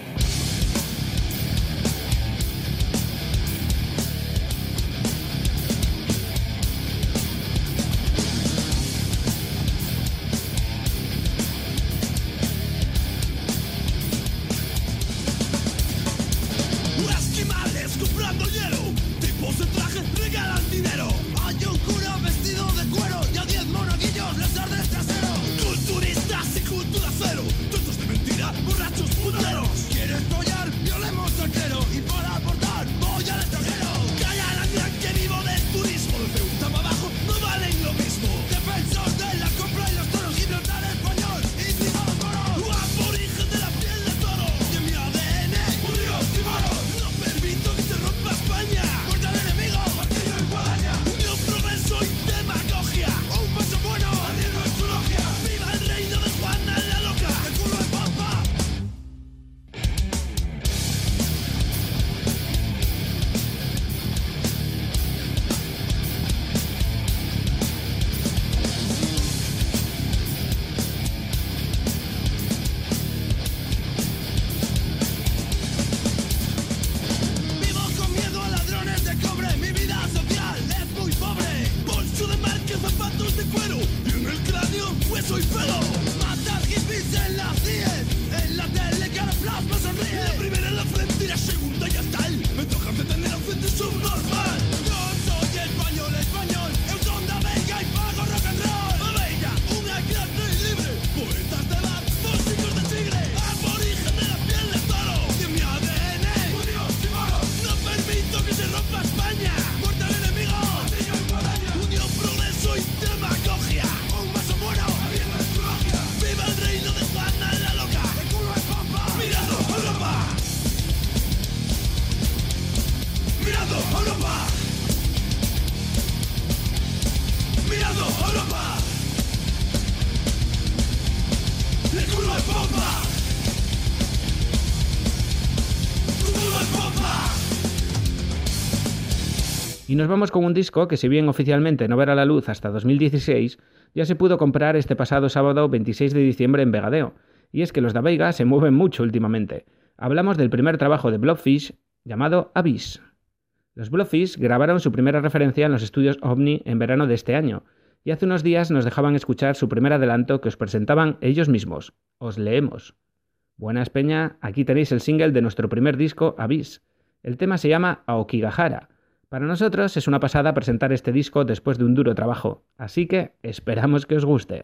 Nos vamos con un disco que si bien oficialmente no verá la luz hasta 2016, ya se pudo comprar este pasado sábado 26 de diciembre en Vegadeo. Y es que los da Veiga se mueven mucho últimamente. Hablamos del primer trabajo de Blobfish llamado Abyss. Los Blobfish grabaron su primera referencia en los estudios OVNI en verano de este año, y hace unos días nos dejaban escuchar su primer adelanto que os presentaban ellos mismos. Os leemos. Buenas Peña, aquí tenéis el single de nuestro primer disco, Abyss. El tema se llama Aokigahara. Para nosotros es una pasada presentar este disco después de un duro trabajo, así que esperamos que os guste.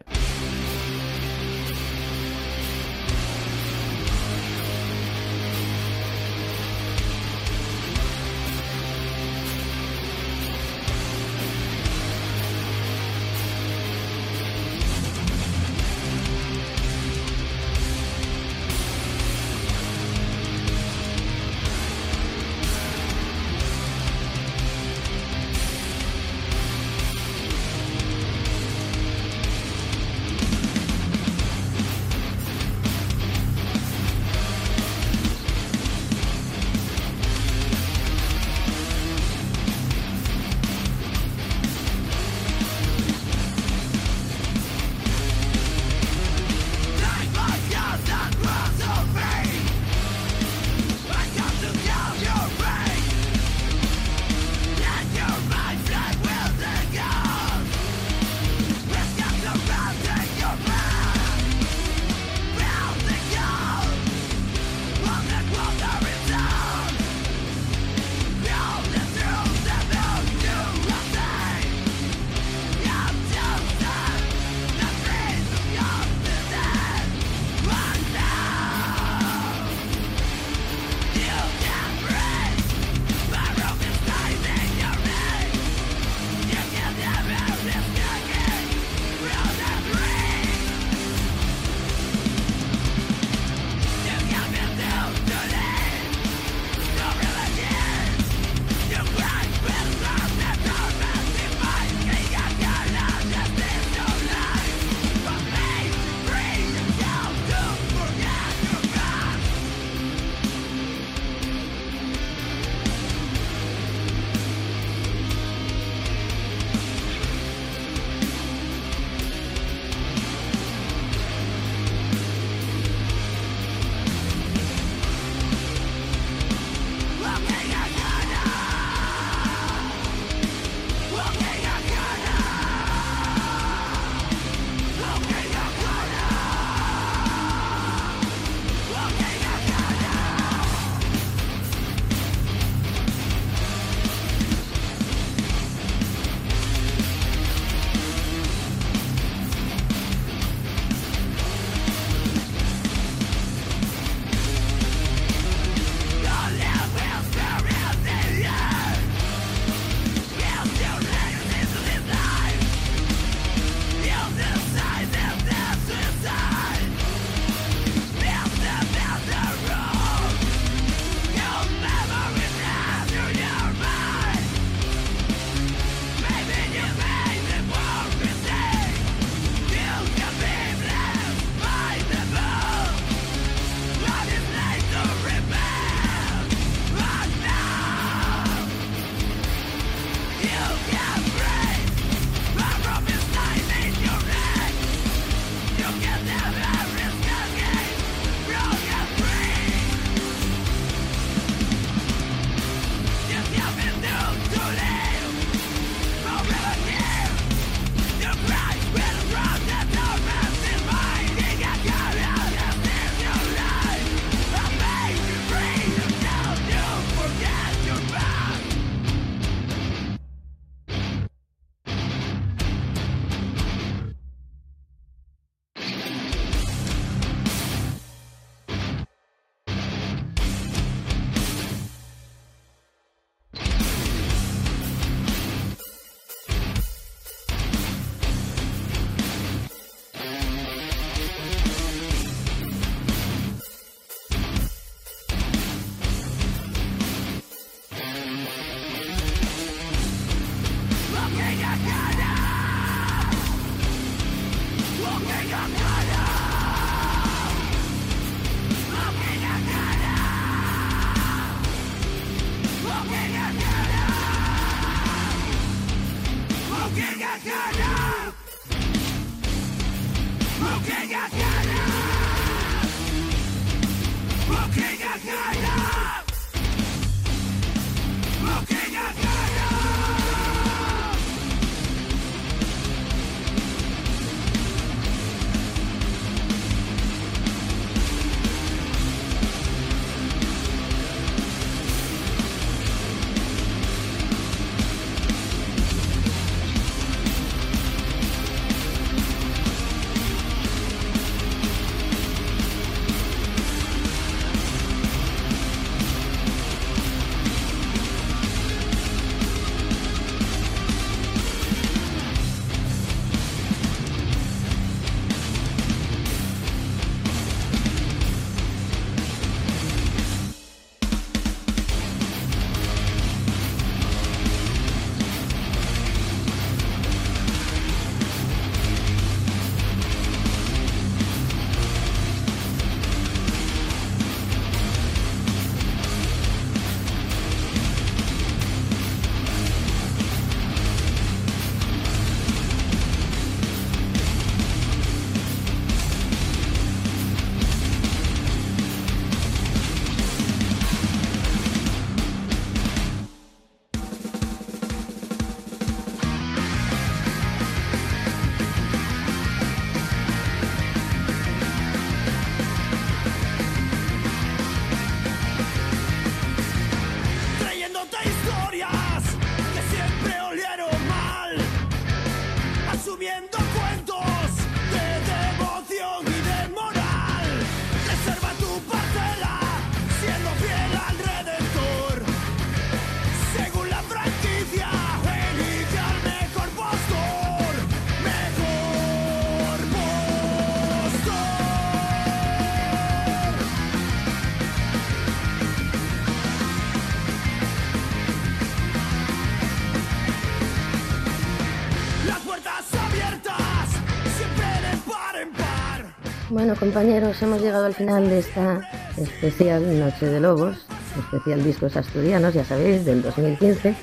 Bueno, compañeros, hemos llegado al final de esta especial Noche de Lobos, especial Discos Asturianos, ya sabéis, del 2015.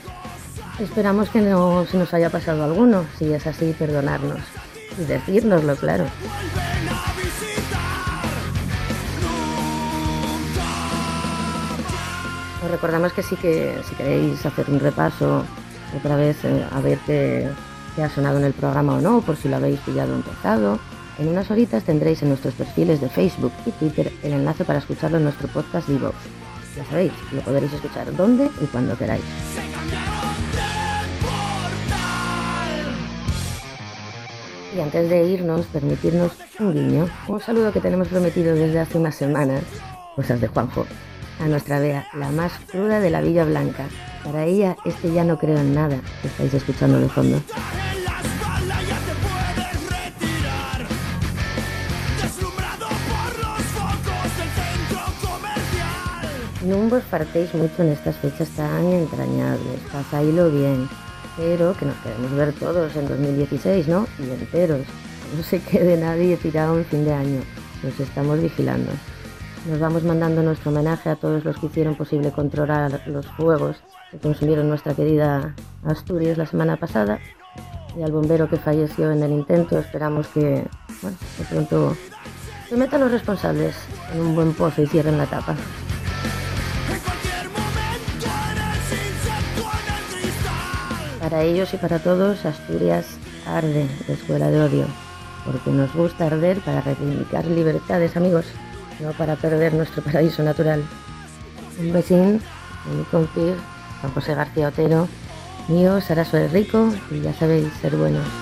Esperamos que no se nos haya pasado alguno, si es así, perdonarnos y decírnoslo, claro. Os recordamos que sí que si queréis hacer un repaso otra vez eh, a ver qué, qué ha sonado en el programa o no, por si lo habéis pillado empezado. En unas horitas tendréis en nuestros perfiles de Facebook y Twitter el enlace para escucharlo en nuestro podcast de iVoox. Ya sabéis, lo podréis escuchar donde y cuando queráis. Y antes de irnos, permitirnos un guiño, un saludo que tenemos prometido desde hace unas semanas, cosas de Juanjo, a nuestra Bea, la más cruda de la Villa Blanca. Para ella, este ya no creo en nada, que estáis escuchando de fondo. No os fartéis mucho en estas fechas tan entrañables, pasáislo bien, pero que nos queremos ver todos en 2016, ¿no? Y enteros. No se quede nadie tirado en fin de año, nos estamos vigilando. Nos vamos mandando nuestro homenaje a todos los que hicieron posible controlar los fuegos que consumieron nuestra querida Asturias la semana pasada y al bombero que falleció en el intento. Esperamos que, bueno, de pronto se metan los responsables en un buen pozo y cierren la tapa. Para ellos y para todos, Asturias arde de escuela de odio, porque nos gusta arder para reivindicar libertades, amigos, no para perder nuestro paraíso natural. Un besín de mi compi, Juan José García Otero, mío, Sara Suárez Rico, y ya sabéis, ser buenos.